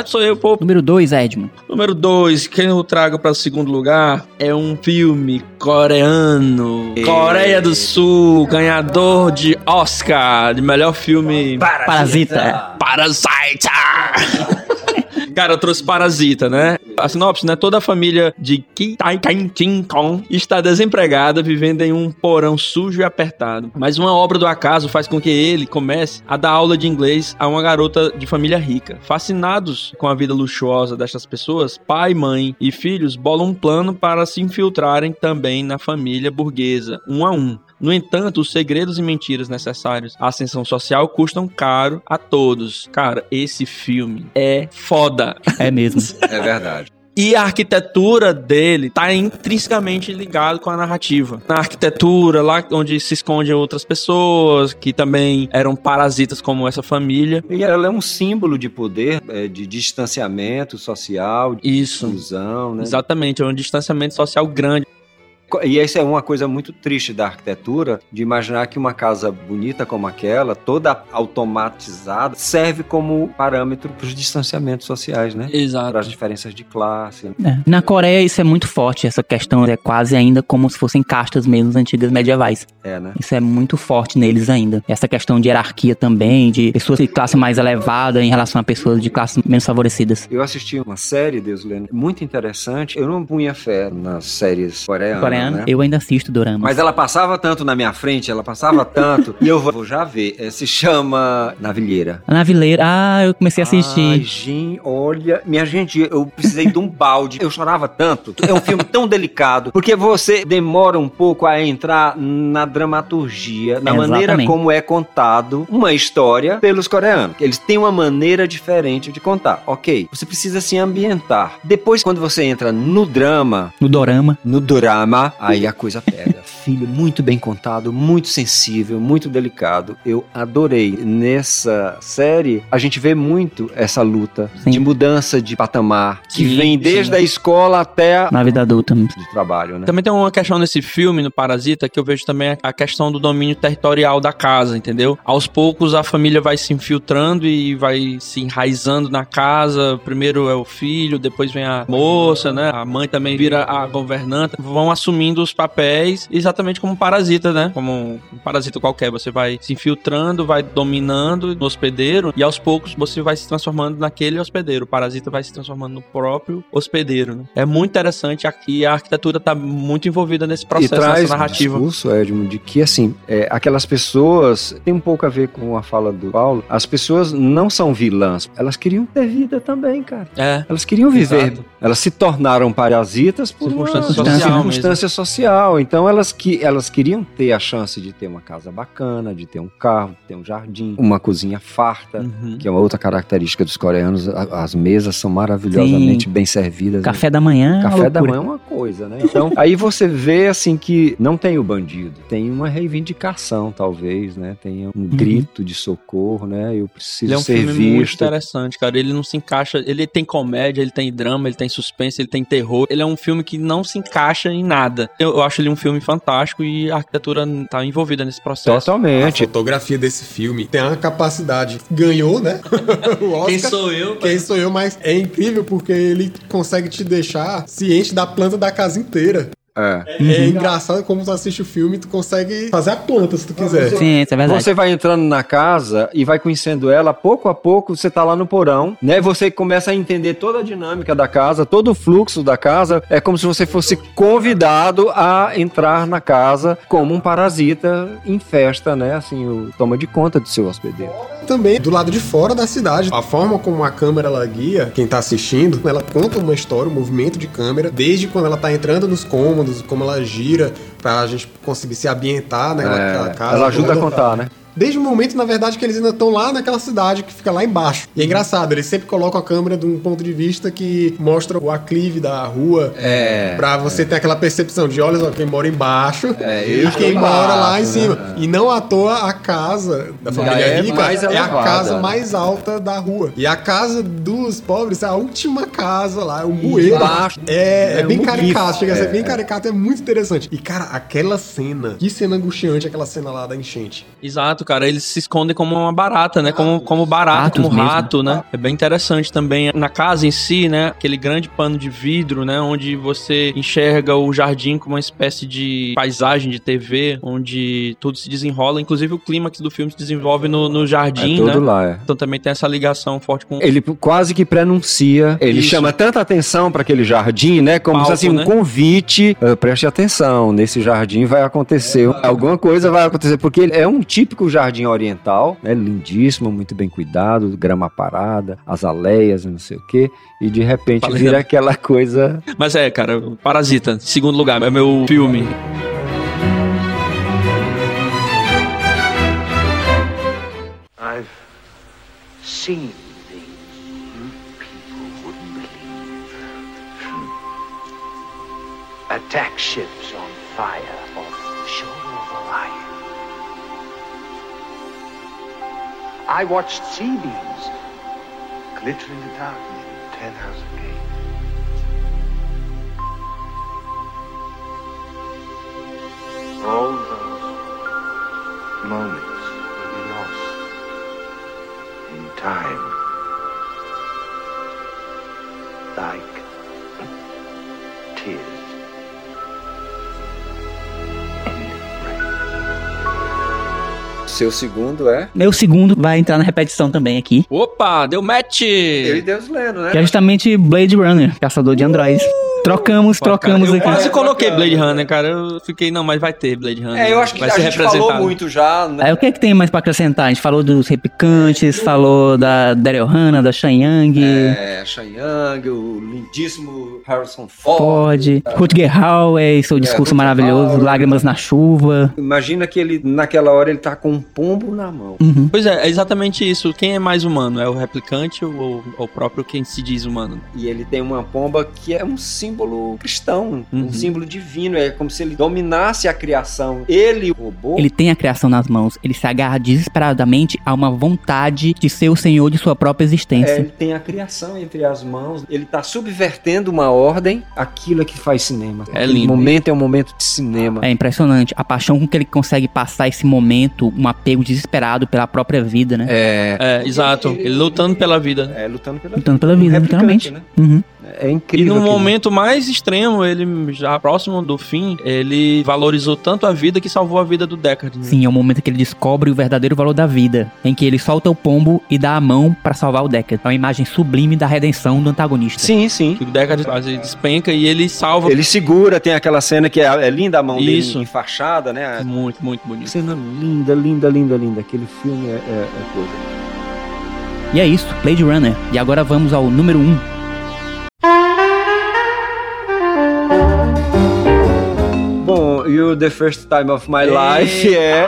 Ah, sou eu, pô. Número 2, Edmund. Número 2, quem eu trago para o segundo lugar é um filme coreano. E- Coreia do Sul, ganhador de Oscar de melhor filme Parasita. Parasita. Cara, trouxe Parasita, né? A sinopse, né? Toda a família de Kim Tai Kim Kim Kong está desempregada, vivendo em um porão sujo e apertado. Mas uma obra do acaso faz com que ele comece a dar aula de inglês a uma garota de família rica. Fascinados com a vida luxuosa destas pessoas, pai, mãe e filhos bolam um plano para se infiltrarem também na família burguesa, um a um. No entanto, os segredos e mentiras necessários à ascensão social custam caro a todos. Cara, esse filme é foda. É mesmo. É verdade. E a arquitetura dele tá intrinsecamente ligado com a narrativa. Na arquitetura, lá onde se escondem outras pessoas, que também eram parasitas como essa família. E ela é um símbolo de poder, é, de distanciamento social, de Isso. exclusão, né? Exatamente, é um distanciamento social grande. E essa é uma coisa muito triste da arquitetura, de imaginar que uma casa bonita como aquela, toda automatizada, serve como parâmetro para os distanciamentos sociais, né? Exato. Para as diferenças de classe. É. Na Coreia isso é muito forte, essa questão é quase ainda como se fossem castas mesmo antigas medievais. É, né? Isso é muito forte neles ainda. Essa questão de hierarquia também, de pessoas de classe mais elevada em relação a pessoas de classes menos favorecidas. Eu assisti uma série, Deus Leno, muito interessante. Eu não punha fé nas séries coreanas, Né? eu ainda assisto Dorama. Mas ela passava tanto na minha frente, ela passava tanto, e eu vou já ver. É, se chama Navilheira. A Navileira, ah, eu comecei a Ai, assistir. gente, olha, minha gente, eu precisei de um balde. Eu chorava tanto. É um filme tão delicado, porque você demora um pouco a entrar na dramaturgia, na maneira Exatamente. como é contado uma história pelos coreanos. Eles têm uma maneira diferente de contar. OK, você precisa se ambientar. Depois quando você entra no drama, No Dorama. no aí a coisa pega. Filho, muito bem contado, muito sensível, muito delicado. Eu adorei. Nessa série, a gente vê muito essa luta Sim. de mudança de patamar, que Sim, vem desde sim. a escola até a... Na vida adulta. de trabalho, né? Também tem uma questão nesse filme, no Parasita, que eu vejo também a questão do domínio territorial da casa, entendeu? Aos poucos a família vai se infiltrando e vai se enraizando na casa. Primeiro é o filho, depois vem a moça, né? A mãe também vira a governanta. Vão assumindo os papéis exatamente como um parasita, né? Como um parasita qualquer. Você vai se infiltrando, vai dominando no hospedeiro e aos poucos você vai se transformando naquele hospedeiro. O parasita vai se transformando no próprio hospedeiro, né? É muito interessante aqui. A arquitetura tá muito envolvida nesse processo, e traz nessa narrativa. um discurso, Edmund, de que, assim, é, aquelas pessoas, tem um pouco a ver com a fala do Paulo, as pessoas não são vilãs, elas queriam ter vida também, cara. É. Elas queriam viver. Exato. Elas se tornaram parasitas por Circunstância uma social circunstância social. Então elas que elas queriam ter a chance de ter uma casa bacana, de ter um carro, de ter um jardim, uma cozinha farta, Uhum. que é uma outra característica dos coreanos. As mesas são maravilhosamente bem servidas. Café da manhã. é Café da loucura. manhã é uma coisa, né? Então, aí você vê assim que não tem o bandido, tem uma reivindicação, talvez, né? Tem um grito de socorro, né? Eu preciso Ele é um ser filme muito visto. interessante, cara. Ele não se encaixa. Ele tem comédia, ele tem drama, ele tem suspense, ele tem terror. Ele é um filme que não se encaixa em nada. Eu, eu acho ele um filme fantástico e a arquitetura tá envolvida nesse processo. A Totalmente. fotografia desse filme tem uma capacidade. Ganhou, né? o Oscar. Quem sou eu? Quem sou eu, mas é incrível porque ele consegue te deixar ciente da planta da casa inteira. É. É engraçado como tu assiste o filme tu consegue fazer a planta se tu quiser. Sim, isso é verdade. Você vai entrando na casa e vai conhecendo ela, pouco a pouco você tá lá no porão, né? Você começa a entender toda a dinâmica da casa, todo o fluxo da casa. É como se você fosse convidado a entrar na casa como um parasita em festa, né? Assim, o, toma de conta do seu hospedeiro. Também do lado de fora da cidade, a forma como a câmera ela guia quem tá assistindo, ela conta uma história, um movimento de câmera, desde quando ela tá entrando nos cômodos, como ela gira pra gente conseguir se ambientar naquela É, casa. ela ajuda a contar, né? Desde o momento, na verdade, que eles ainda estão lá naquela cidade que fica lá embaixo. E é engraçado, eles sempre colocam a câmera de um ponto de vista que mostra o aclive da rua. É. Pra você ter aquela percepção de, olha só, quem mora embaixo É, e quem mora lá em embaixo, cima. né? E não à toa a casa da família é rica é a casa né? mais alta da rua. E a casa dos pobres é a última casa lá, é um bueiro. É, é, É bem caricato, chega a ser É, bem é. caricato, é muito interessante. E, cara, aquela cena, que cena angustiante aquela cena lá da enchente. Exato, cara. Eles se escondem como uma barata, né? Como, como barata, Ratos como mesmo. rato, né? É bem interessante também. Na casa em si, né? Aquele grande pano de vidro, né? Onde você enxerga o jardim como uma espécie de paisagem de TV, onde tudo se desenrola. Inclusive o clímax do filme se desenvolve no, no jardim, é tudo né? lá, é. Então também tem essa ligação forte com. Ele quase que prenuncia, ele Isso. chama tanta atenção para aquele jardim, né? Como se Palco, assim, um né? convite. eh, preste atenção, nesse jardim vai acontecer, alguma coisa vai acontecer, porque ele é um típico jardim oriental, né? Lindíssimo, muito bem cuidado, grama parada, azaleias, não sei o quê, e de repente Falei, vira aquela coisa. Mas é, cara, Parasita, segundo lugar, é meu filme. I've seen things you people wouldn't believe. Attack ships on fire the shore of Orion. I watched sea beams glitter in the dark near Ten House. All those moments will be lost in time. Like tears Seu segundo é. Meu segundo vai entrar na repetição também aqui. Opa, deu match! Eu e Deus lendo, né? Que é justamente Blade Runner, Caçador de Androids. Trocamos, Pô, cara, trocamos eu aqui. quase coloquei Blade Runner, cara. Eu fiquei, não, mas vai ter Blade Runner. É, eu acho que vai a ser gente falou muito já, né? Aí o que é que tem mais pra acrescentar? A gente falou dos replicantes, falou da Daryl Hannah, da Shang, É, Shang, o lindíssimo Harrison Ford. Ford, Rutger Hauer, seu discurso Rutger maravilhoso, Hauer. Lágrimas na Chuva. Imagina que ele, naquela hora, ele tá com um pombo na mão. Uhum. Pois é, é exatamente isso. Quem é mais humano? É o replicante ou, ou o próprio quem se diz humano? E ele tem uma pomba que é um símbolo cristão, Uhum. um símbolo divino. É como se ele dominasse a criação. Ele, o robô, Ele tem a criação nas mãos, ele se agarra desesperadamente a uma vontade de ser o senhor de sua própria é, existência. ele tem a criação entre as mãos. Ele tá subvertendo uma ordem. Aquilo é que faz cinema. É Aquele lindo. momento é um momento de cinema. É impressionante a paixão com que ele consegue passar esse momento, um apego desesperado pela própria vida, né? É, É, exato. Ele lutando pela vida. é, lutando pela Lutando pela vida, literalmente. né? Uhum. É E incrível. no aquilo. momento mais extremo, ele já próximo do fim, ele valorizou tanto a vida que salvou a vida do Deckard. né? Sim, é o momento que ele descobre o verdadeiro valor da vida, em que ele solta o pombo e dá a mão pra salvar o Deckard. É uma imagem sublime da redenção do antagonista. Sim, sim. Que o Deckard quase despenca e ele salva. Ele segura, tem aquela cena que é, é linda a mão Isso. dele enfaixada, né? Muito, muito bonito. Cena linda, linda, linda, linda. Aquele filme é, é- é coisa. E é isso, Blade Runner. E agora vamos ao número 1. Um. Bom, e o o The First Time of My Life. É.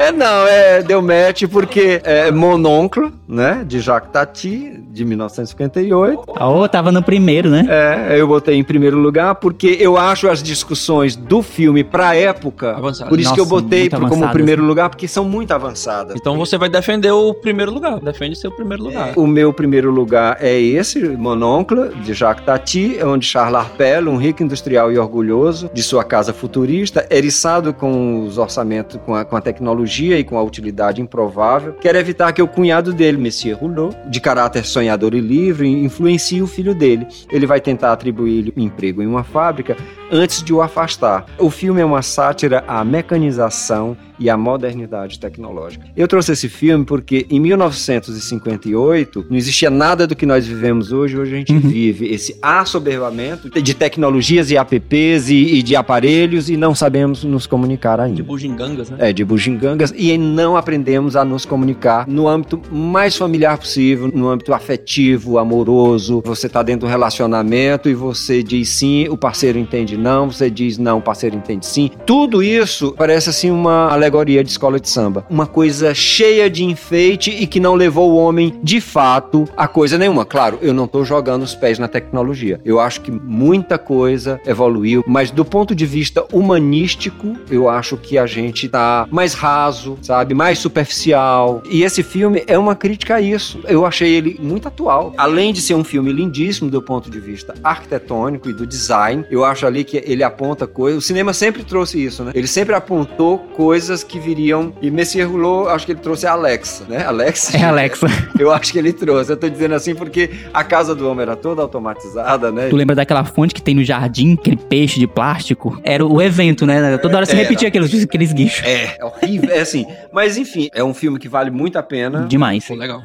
É, não, é, deu match porque é Mononcle, né, de Jacques Tati, de 1958. Oh, tava no primeiro, né? É, eu botei em primeiro lugar porque eu acho as discussões do filme pra época, Avançadas. por isso que eu Nossa, botei muito como primeiro lugar, porque são muito avançadas. Então você vai defender o primeiro lugar. Defende seu primeiro lugar. O meu primeiro lugar é esse, Mononcle, de Jacques Tati, onde Charles Arpel, um rico industrial e orgulhoso de sua casa futurista, eriçado com os orçamentos, com a, com a tecnologia e com a utilidade improvável, quer evitar que o cunhado dele, Monsieur Rouleau, de caráter sonhador e livre, influencie o filho dele. Ele vai tentar atribuir-lhe um emprego em uma fábrica antes de o afastar. O filme é uma sátira à mecanização e à modernidade tecnológica. Eu trouxe esse filme porque em 1958 não existia nada do que nós vivemos hoje, hoje a gente vive esse assoberbamento de tecnologias e apps e, e de aparelhos e não sabemos nos comunicar ainda. De bugigangas, né? É, de bugigangas, e não aprendemos a nos comunicar no âmbito mais familiar possível, no âmbito afetivo, amoroso. Você tá dentro do relacionamento e você diz sim, o parceiro entende não, você diz não, o parceiro entende sim. Tudo isso parece assim uma alegoria de escola de samba. Uma coisa cheia de enfeite e que não levou o homem de fato a coisa nenhuma. Claro, eu não tô jogando os pés na tecnologia. Eu acho que muita coisa evoluiu, mas do ponto de vista humanístico, eu acho que a gente tá mais raso, sabe? Mais superficial. E esse filme é uma crítica a isso. Eu achei ele muito atual. Além de ser um filme lindíssimo do ponto de vista arquitetônico e do design, eu acho ali que ele aponta coisas. O cinema sempre trouxe isso, né? Ele sempre apontou coisas que viriam. E Messier Rouleau, acho que ele trouxe a Alexa, né? Alexa. É, Alexa. Eu acho que ele trouxe. Eu tô dizendo assim porque a casa do homem era toda automatizada, né? Tu lembra daquela fonte que tem no jardim, aquele peixe de plástico? Era o evento, né? Toda hora se Era. repetia aqueles, aqueles guichos. É, é horrível. É assim. Mas enfim, é um filme que vale muito a pena. Demais. Pô, legal.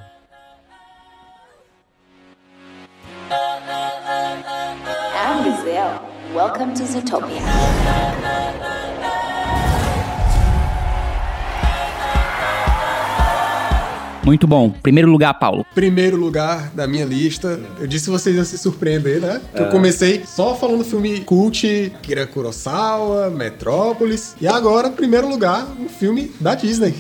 Welcome to Zootopia. Muito bom. Primeiro lugar, Paulo. Primeiro lugar da minha lista. Eu disse que vocês iam se surpreender, né? Que Eu comecei só falando filme cult, Kira Kurosawa, Metrópolis. E agora, primeiro lugar, um filme da Disney.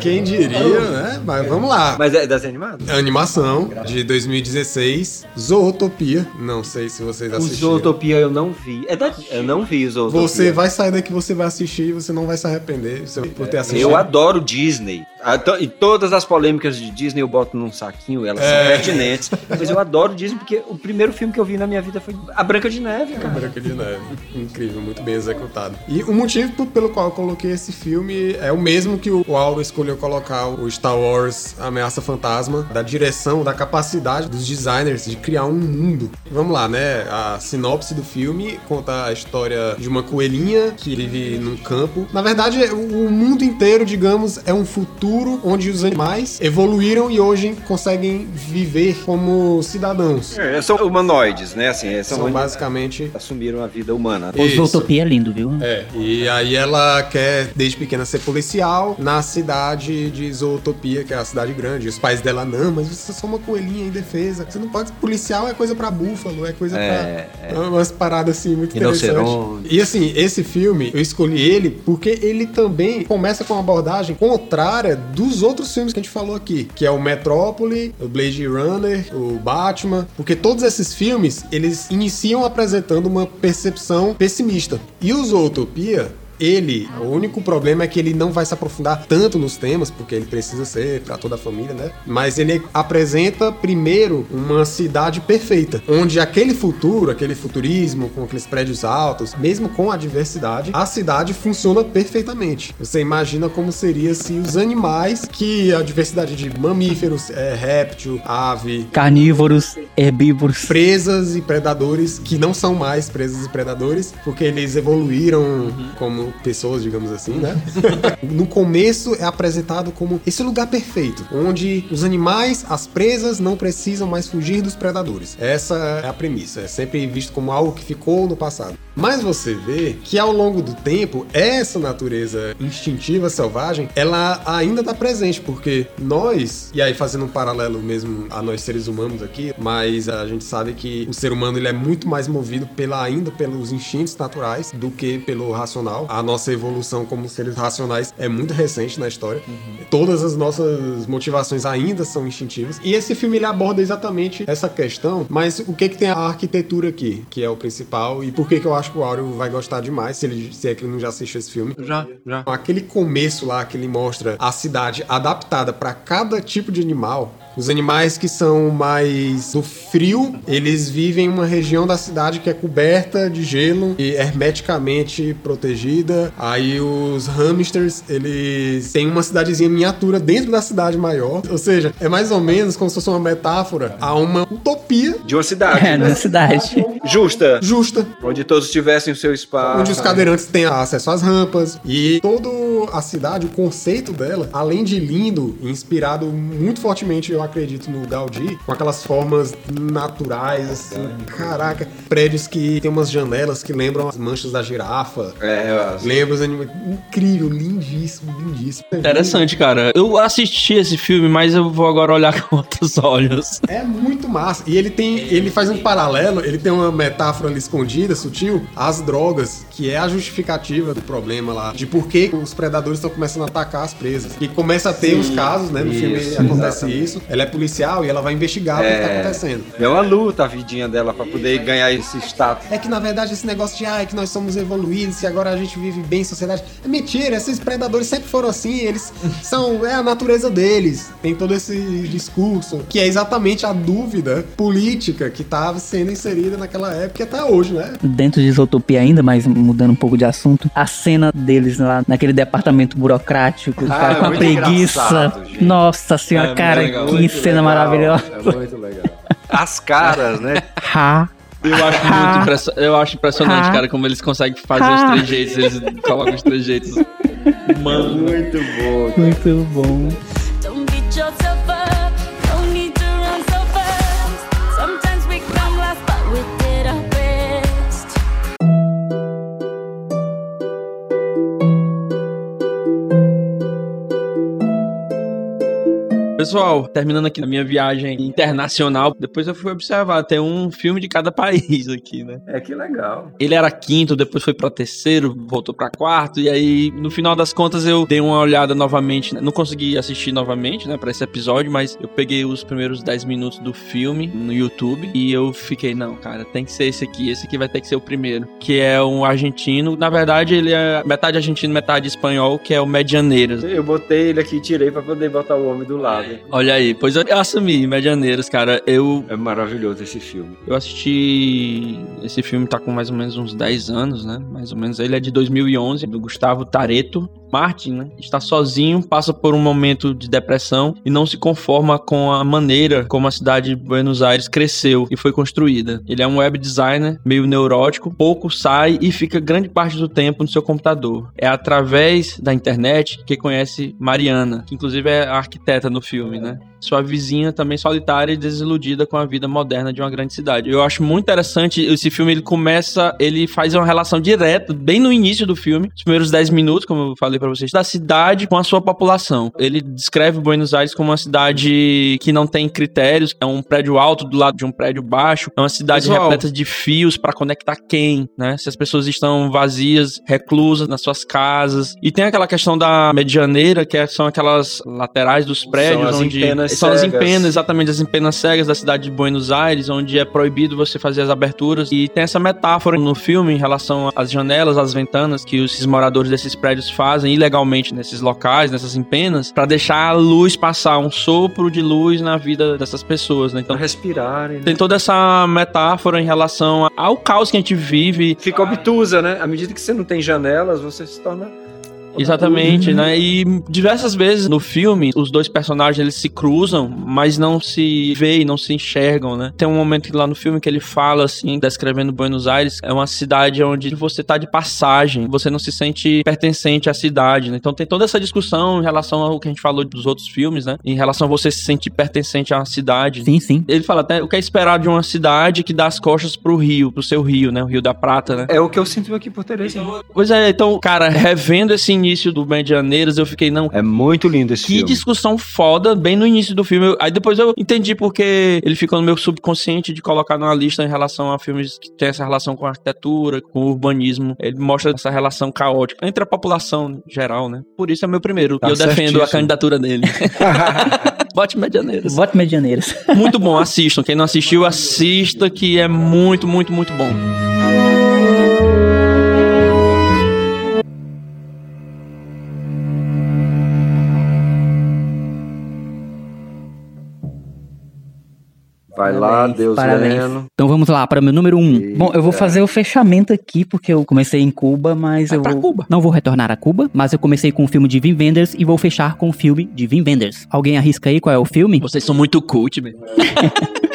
Quem diria, né? Mas vamos lá. Mas é desenho animado? Animação de 2016, Zootopia. Não sei se vocês O assistiram. Zootopia eu não vi. É da... Eu não vi o Zootopia. Você vai sair daqui, você vai assistir e você não vai se arrepender você- por ter assistido. Eu adoro Disney. Ah, to- E todas as polêmicas de Disney eu boto num saquinho, elas É. são pertinentes. Mas eu adoro Disney porque o primeiro filme que eu vi na minha vida foi A Branca de Neve, cara. Branca de Neve. Incrível, muito bem executado. E o motivo pelo qual eu coloquei esse filme é o mesmo que o Auro escolheu colocar o Star Wars Ameaça Fantasma, da direção, da capacidade dos designers de criar um mundo. Vamos lá, né? A sinopse do filme conta a história de uma coelhinha que vive num campo. Na verdade, o mundo inteiro, digamos, é um futuro onde os animais evoluíram e hoje conseguem viver como cidadãos. É, são humanoides, né? Assim, é, são, São basicamente assumiram a vida humana. O Isso. Zootopia é lindo, viu? É, e aí ela quer, desde pequena, ser policial na cidade de Zootopia, que é a cidade grande. Os pais dela, não, mas você é só uma coelhinha indefesa. Você não pode. Policial é coisa pra búfalo, é coisa É, pra. Umas paradas assim muito interessantes. E assim, esse filme, eu escolhi ele porque ele também começa com uma abordagem contrária dos outros filmes que a gente falou aqui, que é o Metrópole, o Blade Runner, o Batman, porque todos esses filmes, eles iniciam apresentando uma percepção pessimista. E o Zootopia, ele, o único problema é que ele não vai se aprofundar tanto nos temas, porque ele precisa ser pra toda a família, né? Mas ele apresenta primeiro uma cidade perfeita, onde aquele futuro, aquele futurismo com aqueles prédios altos, mesmo com a diversidade, a cidade funciona perfeitamente. Você imagina como seria se os animais, que a diversidade de mamíferos, é, réptil, ave, Carnívoros, herbívoros. presas e predadores que não são mais presas e predadores, porque eles evoluíram como pessoas, digamos assim, né? no começo é apresentado como esse lugar perfeito, onde os animais, as presas, não precisam mais fugir dos predadores. Essa é a premissa, é sempre visto como algo que ficou no passado. Mas você vê que ao longo do tempo, essa natureza instintiva selvagem, ela ainda está presente, porque nós, e aí fazendo um paralelo mesmo a nós seres humanos aqui, mas a gente sabe que o ser humano ele é muito mais movido pela ainda pelos instintos naturais do que pelo racional. A nossa evolução como seres racionais é muito recente na história. Uhum. Todas as nossas motivações ainda são instintivas. E esse filme ele aborda exatamente essa questão, mas o que que tem a arquitetura aqui, que é o principal e por que que eu acho que o Áureo vai gostar demais, se, ele, se é que ele não já assistiu esse filme. Já, já. Aquele começo lá que ele mostra a cidade adaptada para cada tipo de animal os animais que são mais do frio, eles vivem em uma região da cidade que é coberta de gelo e hermeticamente protegida. Aí os hamsters, eles têm uma cidadezinha miniatura dentro da cidade maior. Ou seja, é mais ou menos como se fosse uma metáfora a uma utopia. De uma cidade. É, né? na cidade. Justa. Justa. Onde todos tivessem o seu espaço. Onde os cadeirantes têm acesso às rampas. E toda a cidade, o conceito dela, além de lindo, inspirado muito fortemente, eu acredito, no Gaudí, com aquelas formas naturais, assim, caraca. Prédios que tem umas janelas que lembram as manchas da girafa. É, Lembra os animais. Incrível, lindíssimo, lindíssimo. Interessante, cara. Eu assisti esse filme, mas eu vou agora olhar com outros olhos. É muito massa. E ele tem. Ele faz um paralelo, ele tem uma metáfora ali escondida, sutil, as drogas, que é a justificativa do problema lá. De por que os predadores estão começando a atacar as presas. E começa a ter Sim, os casos, né? No isso, filme acontece exatamente. isso. Ela é policial e ela vai investigar o que tá acontecendo. É uma luta a vidinha dela pra poder ganhar esse status. É que na verdade esse negócio de ah, é que nós somos evoluídos e agora a gente vive bem em sociedade. É mentira, esses predadores sempre foram assim, eles são. É a natureza deles. Tem todo esse discurso, que é exatamente a dúvida política que estava sendo inserida naquela época e até hoje, né? Dentro de Isotopia ainda, mas mudando um pouco de assunto, a cena deles lá naquele departamento burocrático, Ah, caras é com a preguiça. Nossa senhora, É, cara, legal, que cena legal, maravilhosa. É muito legal. As caras, né? Ha. Eu acho muito impresso... eu acho impressionante, cara, como eles conseguem fazer os trejeitos. Eles colocam os trejeitos. Mano. Muito bom. Muito bom. Pessoal, terminando aqui a minha viagem internacional, depois eu fui observar, tem um filme de cada país aqui, né? É que legal. Ele era quinto, depois foi pra terceiro, voltou pra quarto, e aí, no final das contas, eu dei uma olhada novamente. né? Não consegui assistir novamente, né, pra esse episódio, mas eu peguei os primeiros 10 minutos do filme no YouTube e eu fiquei, não, cara, tem que ser esse aqui, esse aqui vai ter que ser o primeiro. Que é um argentino, na verdade, ele é metade argentino, metade espanhol, que é o Medianeiras. Eu botei ele aqui e tirei pra poder botar o homem do lado. Olha aí, pois eu assumi, Medianeiras, cara, eu É maravilhoso esse filme. Eu assisti. Esse filme tá com mais ou menos uns 10 anos, né? Mais ou menos. Ele é de 2011, do Gustavo Tareto. Martin, né? Está sozinho, passa por um momento de depressão e não se conforma com a maneira como a cidade de Buenos Aires cresceu e foi construída. Ele é um web designer meio neurótico, pouco sai e fica grande parte do tempo no seu computador. É através da internet que conhece Mariana, que inclusive é a arquiteta no filme, né? Sua vizinha também solitária e desiludida com a vida moderna de uma grande cidade. Eu acho muito interessante esse filme, ele começa, ele faz uma relação direta, bem no início do filme, os primeiros 10 minutos, como eu falei pra vocês, da cidade com a sua população. Ele descreve Buenos Aires como uma cidade que não tem critérios, é um prédio alto do lado de um prédio baixo, é uma cidade repleta de fios pra conectar quem, né? Se as pessoas estão vazias, reclusas nas suas casas. E tem aquela questão da medianeira, que é- são aquelas laterais dos prédios as onde empenas são as cegas. empenas, exatamente as empenas cegas da cidade de Buenos Aires, onde é proibido você fazer as aberturas. E tem essa metáfora no filme em relação às janelas, às ventanas que esses moradores desses prédios fazem ilegalmente nesses locais, nessas empenas, pra deixar a luz passar, um sopro de luz na vida dessas pessoas, né? Então respirarem. né? tem toda essa metáfora em relação ao caos que a gente vive. Fica obtusa, né? À medida que você não tem janelas, você se torna Exatamente, Uhum. né? E diversas vezes no filme, os dois personagens eles se cruzam, mas não se veem, não se enxergam, né? Tem um momento lá no filme que ele fala assim, descrevendo Buenos Aires, é uma cidade onde você tá de passagem, você não se sente pertencente à cidade, né? Então tem toda essa discussão em relação ao que a gente falou dos outros filmes, né? Em relação a você se sentir pertencente à cidade. Sim, sim. Ele fala até o que é esperado de uma cidade que dá as costas pro rio, pro seu rio, né? O Rio da Prata, né? É o que eu sinto aqui por Tereza. Pois é, então, cara, revendo esse início do Medianeiras, eu fiquei, não, É muito lindo esse que filme. discussão foda, bem no início do filme. Eu- Aí depois eu entendi porque ele ficou no meu subconsciente de colocar numa lista em relação a filmes que tem essa relação com a arquitetura, com o urbanismo. Ele mostra essa relação caótica entre a população geral, né? Por isso é meu primeiro. Tá e eu defendo a certíssimo. candidatura dele. Bote Medianeiras. Voto Medianeiras. Muito bom, assistam. Quem não assistiu, assista, que é muito, muito, muito bom. Vai lá, Parabéns, Deus parabéns. Leno. Então vamos lá para o meu número um. Eita. Bom, eu vou fazer o fechamento aqui, porque eu comecei em Cuba, mas Vai eu pra vou- Cuba. não vou retornar a Cuba, mas eu comecei com o filme de Vim Wenders e vou fechar com o filme de Vim Wenders. Alguém arrisca aí qual é o filme? Vocês são muito cult, velho.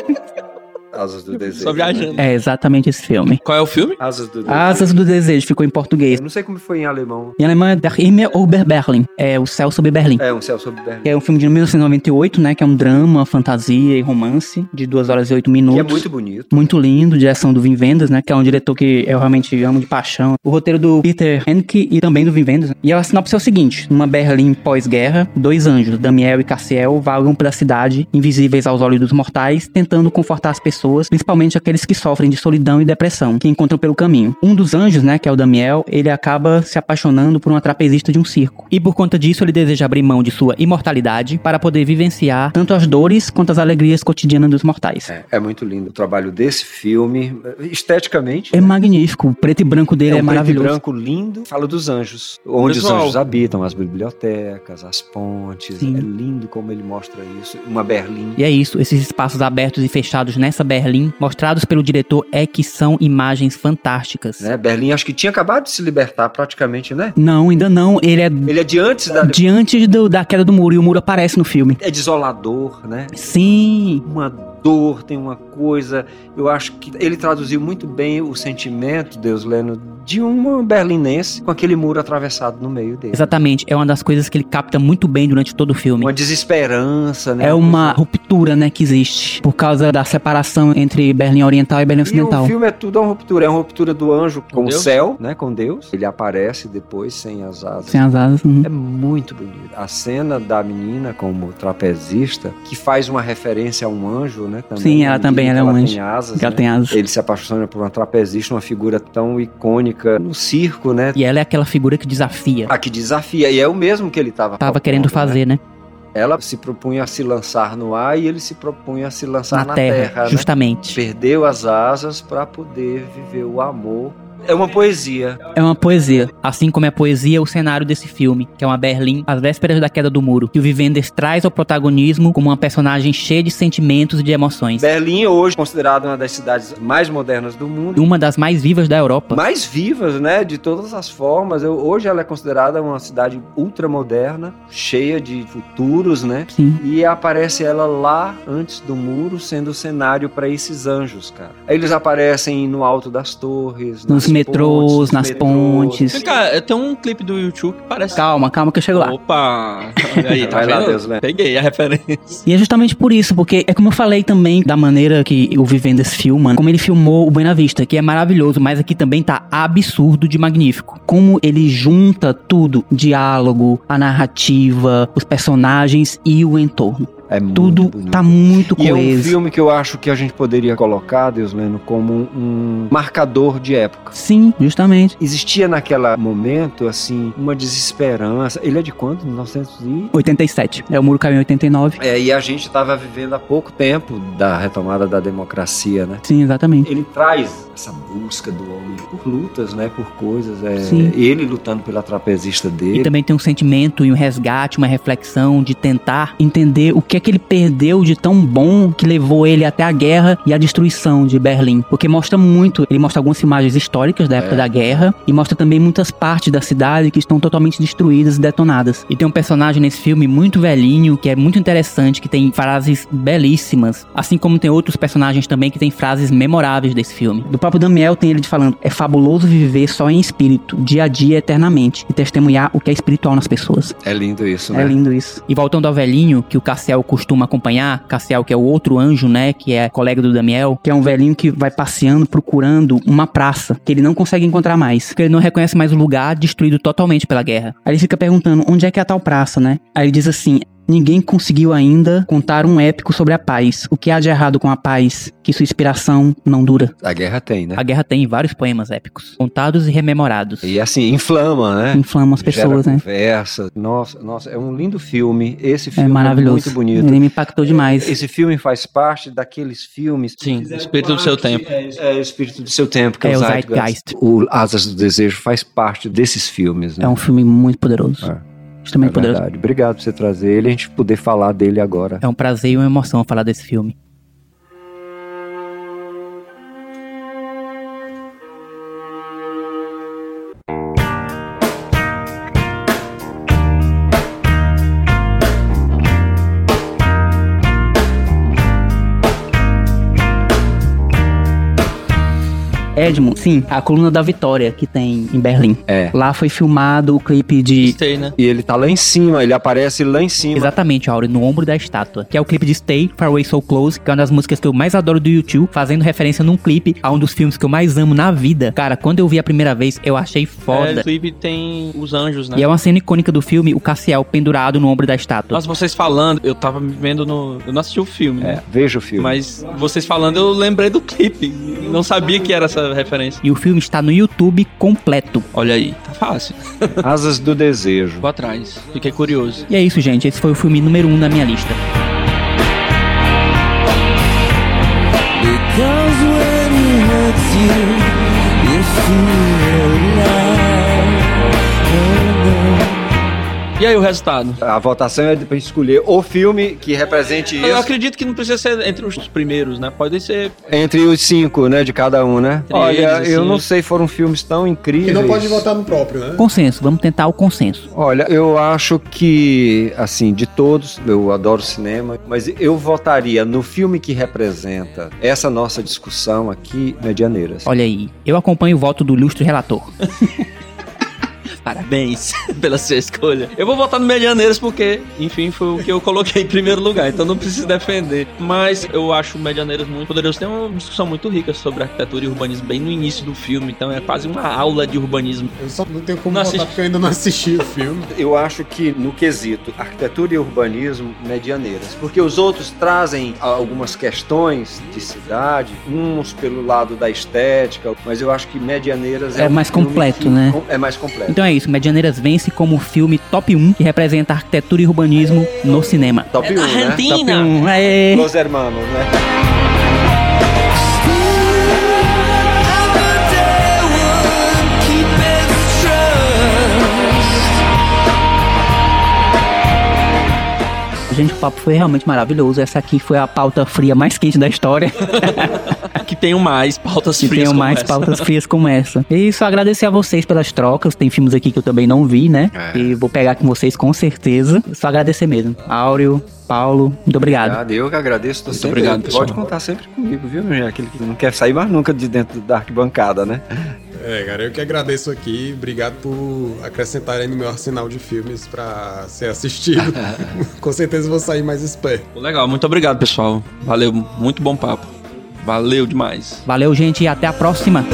Asas do Desejo. Só viajando. É exatamente esse filme. Qual é o filme? Asas do Desejo. Asas do Desejo ficou em português. Eu não sei como foi em alemão. Em alemão é Der Himmel über Berlin. É o Céu sobre Berlim. É, um céu sobre Berlim. Que é um filme de 1998, né? Que é um drama, fantasia e romance de 2 horas e 8 Que minutos. é muito bonito. Muito lindo, direção do Vin Vendors, né? Que é um diretor que eu realmente amo de paixão. O roteiro do Peter Henke e também do Vin Vendors. E a sinopse é o seguinte: numa Berlim pós-guerra, dois anjos, Damiel e Cassiel, vagam pela cidade, invisíveis aos olhos dos mortais, tentando confortar as pessoas, principalmente aqueles que sofrem de solidão e depressão, que encontram pelo caminho. Um dos anjos, né, que é o Damiel, ele acaba se apaixonando por uma trapezista de um circo. E por conta disso, ele deseja abrir mão de sua imortalidade para poder vivenciar tanto as dores quanto as alegrias cotidianas dos mortais. É, é muito lindo o trabalho desse filme. Esteticamente. É magnífico, o preto e branco dele é, um preto e maravilhoso. branco lindo. Fala dos anjos. Onde Pessoal. os anjos habitam, as bibliotecas, as pontes. Sim. É lindo como ele mostra isso. Uma Berlim. E é isso, esses espaços abertos e fechados nessa Berlim, mostrados pelo diretor, é que são imagens fantásticas. Né? Berlim acho que tinha acabado de se libertar praticamente, né? Não, ainda não, ele é Ele é de antes da. diante do- da queda do muro, e o muro aparece no filme. É desolador, né? Sim, Uma dor, tem uma coisa. Eu acho que ele traduziu muito bem o sentimento, Deus Leno, de uma berlinense com aquele muro atravessado no meio dele. exatamente, é uma das coisas que ele capta muito bem durante todo o filme. Uma desesperança, né? É uma ruptura, né, que existe por causa da separação entre Berlim Oriental e Berlim E Ocidental. o filme é tudo uma ruptura. É uma ruptura do anjo com, o Deus? céu, né? Com Deus. Ele aparece depois sem as asas. Sem as asas. uhum. É muito bonito. A cena da menina como trapezista, que faz uma referência a um anjo, né? Também, Sim, ela à medida também, ela é um Tem anjo. asas, ela né? tem asas. Ele se apaixona por uma trapezista, uma figura tão icônica no circo, né? E ela é aquela figura que desafia. A que desafia. E é o mesmo que ele estava Tava querendo fazer, né? Ela se propunha a se lançar no ar e ele se propunha a se lançar Na, na, terra, terra né? justamente. Perdeu as asas para poder viver o amor. É uma poesia. É uma poesia. Assim como é poesia o cenário desse filme, que é uma Berlim às vésperas da queda do muro, que o Vivendes traz ao protagonismo como uma personagem cheia de sentimentos e de emoções. Berlim, hoje considerada uma das cidades mais modernas do mundo. Uma das mais vivas da Europa. Mais vivas, né? De todas as formas. Eu- hoje ela é considerada uma cidade ultramoderna, cheia de futuros, né? Sim. E aparece ela lá antes do muro, sendo o cenário para esses anjos, cara. Aí eles aparecem no alto das torres, nas metrôs, pontes, nas metrôs. pontes. Cara, tem um clipe do YouTube que parece. Calma, calma que eu chego lá. Opa! Aí, tá Vai lá, vendo? Deus, né? Peguei a referência. E é justamente por isso, porque é como eu falei também da maneira que o Vivendes filma, como ele filmou o Buena Vista, que é maravilhoso, mas aqui também tá absurdo de magnífico. Como ele junta tudo, diálogo, a narrativa, os personagens e o entorno. É muito Tudo bonito. tá muito E é um coeso. filme que eu acho que a gente poderia colocar, Deus Leno, como um, marcador de época. Sim, justamente. Existia naquele momento, assim, uma desesperança. Ele é de quando? 1900 e... 87. É o Muro Caiu em 89. É, e a gente estava vivendo há pouco tempo da retomada da democracia, né? Sim, exatamente. Ele traz essa busca do homem por lutas, né? Por coisas. É, Sim. ele lutando pela trapezista E dele. também tem um sentimento e um resgate, uma reflexão de tentar entender o que é que ele perdeu de tão bom que levou ele até a guerra e a destruição de Berlim. Porque mostra muito, ele mostra algumas imagens históricas da época da guerra e mostra também muitas partes da cidade que estão totalmente destruídas e detonadas. E tem um personagem nesse filme muito velhinho, que é muito interessante, que tem frases belíssimas, assim como tem outros personagens também que tem frases memoráveis desse filme. Do próprio Daniel tem ele falando: "É fabuloso viver só em espírito, dia a dia eternamente e testemunhar o que é espiritual nas pessoas". É lindo isso, né? É lindo isso. E voltando ao velhinho, que o Cassiel costuma acompanhar, Cassiel que é o outro anjo, né, que é colega do Damiel, que é um velhinho que vai passeando procurando uma praça que ele não consegue encontrar mais, porque ele não reconhece mais o lugar destruído totalmente pela guerra. Aí ele fica perguntando, onde é que é a tal praça, né? Aí ele diz assim, Ninguém conseguiu ainda contar um épico sobre a paz. O que há de errado com a paz? Que sua inspiração não dura. A guerra tem, né? A guerra tem vários poemas épicos, contados e rememorados. E assim, inflama, né? Inflama as pessoas, Gera né? conversa. Nossa, nossa, é um lindo filme. Esse filme É maravilhoso. muito bonito. Ele me impactou demais. Esse filme faz parte daqueles filmes. Sim, espírito do seu tempo. É o espírito do seu tempo, que é, É o o Zeitgeist. Zeitgeist. O Asas do Desejo faz parte desses filmes, né? É um filme muito poderoso. É. Extremamente É poderoso. verdade. Obrigado por você trazer ele e a gente poder falar dele agora. É um prazer e uma emoção falar desse filme. Edmund, sim, a coluna da Vitória que tem em Berlim. É. Lá foi filmado o clipe de Stay, né? E ele tá lá em cima, ele aparece lá em cima. Exatamente, Auri, no ombro da estátua. Que é o clipe de Stay, Far Away So Close, que é uma das músicas que eu mais adoro do YouTube, fazendo referência num clipe a um dos filmes que eu mais amo na vida. Cara, quando eu vi a primeira vez, eu achei É, foda. o clipe tem os anjos, né? E é uma cena icônica do filme, o Cassiel pendurado no ombro da estátua. Nossa, vocês falando, eu tava me vendo no. Eu não assisti o filme, É, né? veja o filme. Mas vocês falando, eu lembrei do clipe. Não sabia que era essa referência. E o filme está no YouTube completo. Olha aí, tá fácil. Asas do Desejo. Vou atrás. Fiquei curioso. E é isso, gente. Esse foi o filme número um da minha lista. Because when he hurts you, you feel E aí o resultado? A votação é pra escolher o filme que represente Eu isso acredito que não precisa ser entre os primeiros, né? Pode ser. entre os cinco, né, de cada um, né? Entre Olha, eles, eu assim. não sei, foram filmes tão incríveis. Que não pode votar no próprio, né? Consenso, vamos tentar o consenso. Olha, eu acho que, assim, de todos, eu adoro cinema, mas eu votaria no filme que representa essa nossa discussão aqui, Medianeiras. Olha aí, eu acompanho o voto do ilustre relator. Parabéns pela sua escolha. Eu vou votar no Medianeiras porque, enfim, foi o que eu coloquei em primeiro lugar, então não preciso defender. Mas eu acho o Medianeiras muito poderoso. Tem uma discussão muito rica sobre arquitetura e urbanismo bem no início do filme, então é quase uma aula de urbanismo. Eu só não tenho como Não votar porque eu ainda não assisti o filme. Eu acho que no quesito arquitetura e urbanismo, medianeiras, porque os outros trazem algumas questões de cidade, uns pelo lado da estética, mas eu acho que medianeiras É um mais filme completo, que- né? É mais completo. Então é isso, Medianeiras vence como o filme top 1 que representa arquitetura e urbanismo no cinema. Top 1, da né? Argentina. Top 1. Um, aê. Los Hermanos, né? Gente, o papo foi realmente maravilhoso. Essa aqui foi a pauta fria mais quente da história. Que tenham mais pautas que frias. tenham como mais essa. pautas frias como essa. E só agradecer a vocês pelas trocas. Tem filmes aqui que eu também não vi, né? É. E vou pegar com vocês com certeza. Só agradecer mesmo. Áureo, Paulo, muito obrigado. Obrigado, eu que agradeço. Tô Muito sempre, obrigado, pessoal. Pode contar sempre comigo, viu, meu? Aquele que não quer sair mais nunca de dentro da arquibancada, né? É, cara, eu que agradeço aqui. Obrigado por acrescentarem no meu arsenal de filmes pra ser assistido. Com certeza vou sair mais esperto. Legal, muito obrigado, pessoal. Valeu, muito bom papo. Valeu demais. Valeu, gente, e até a próxima.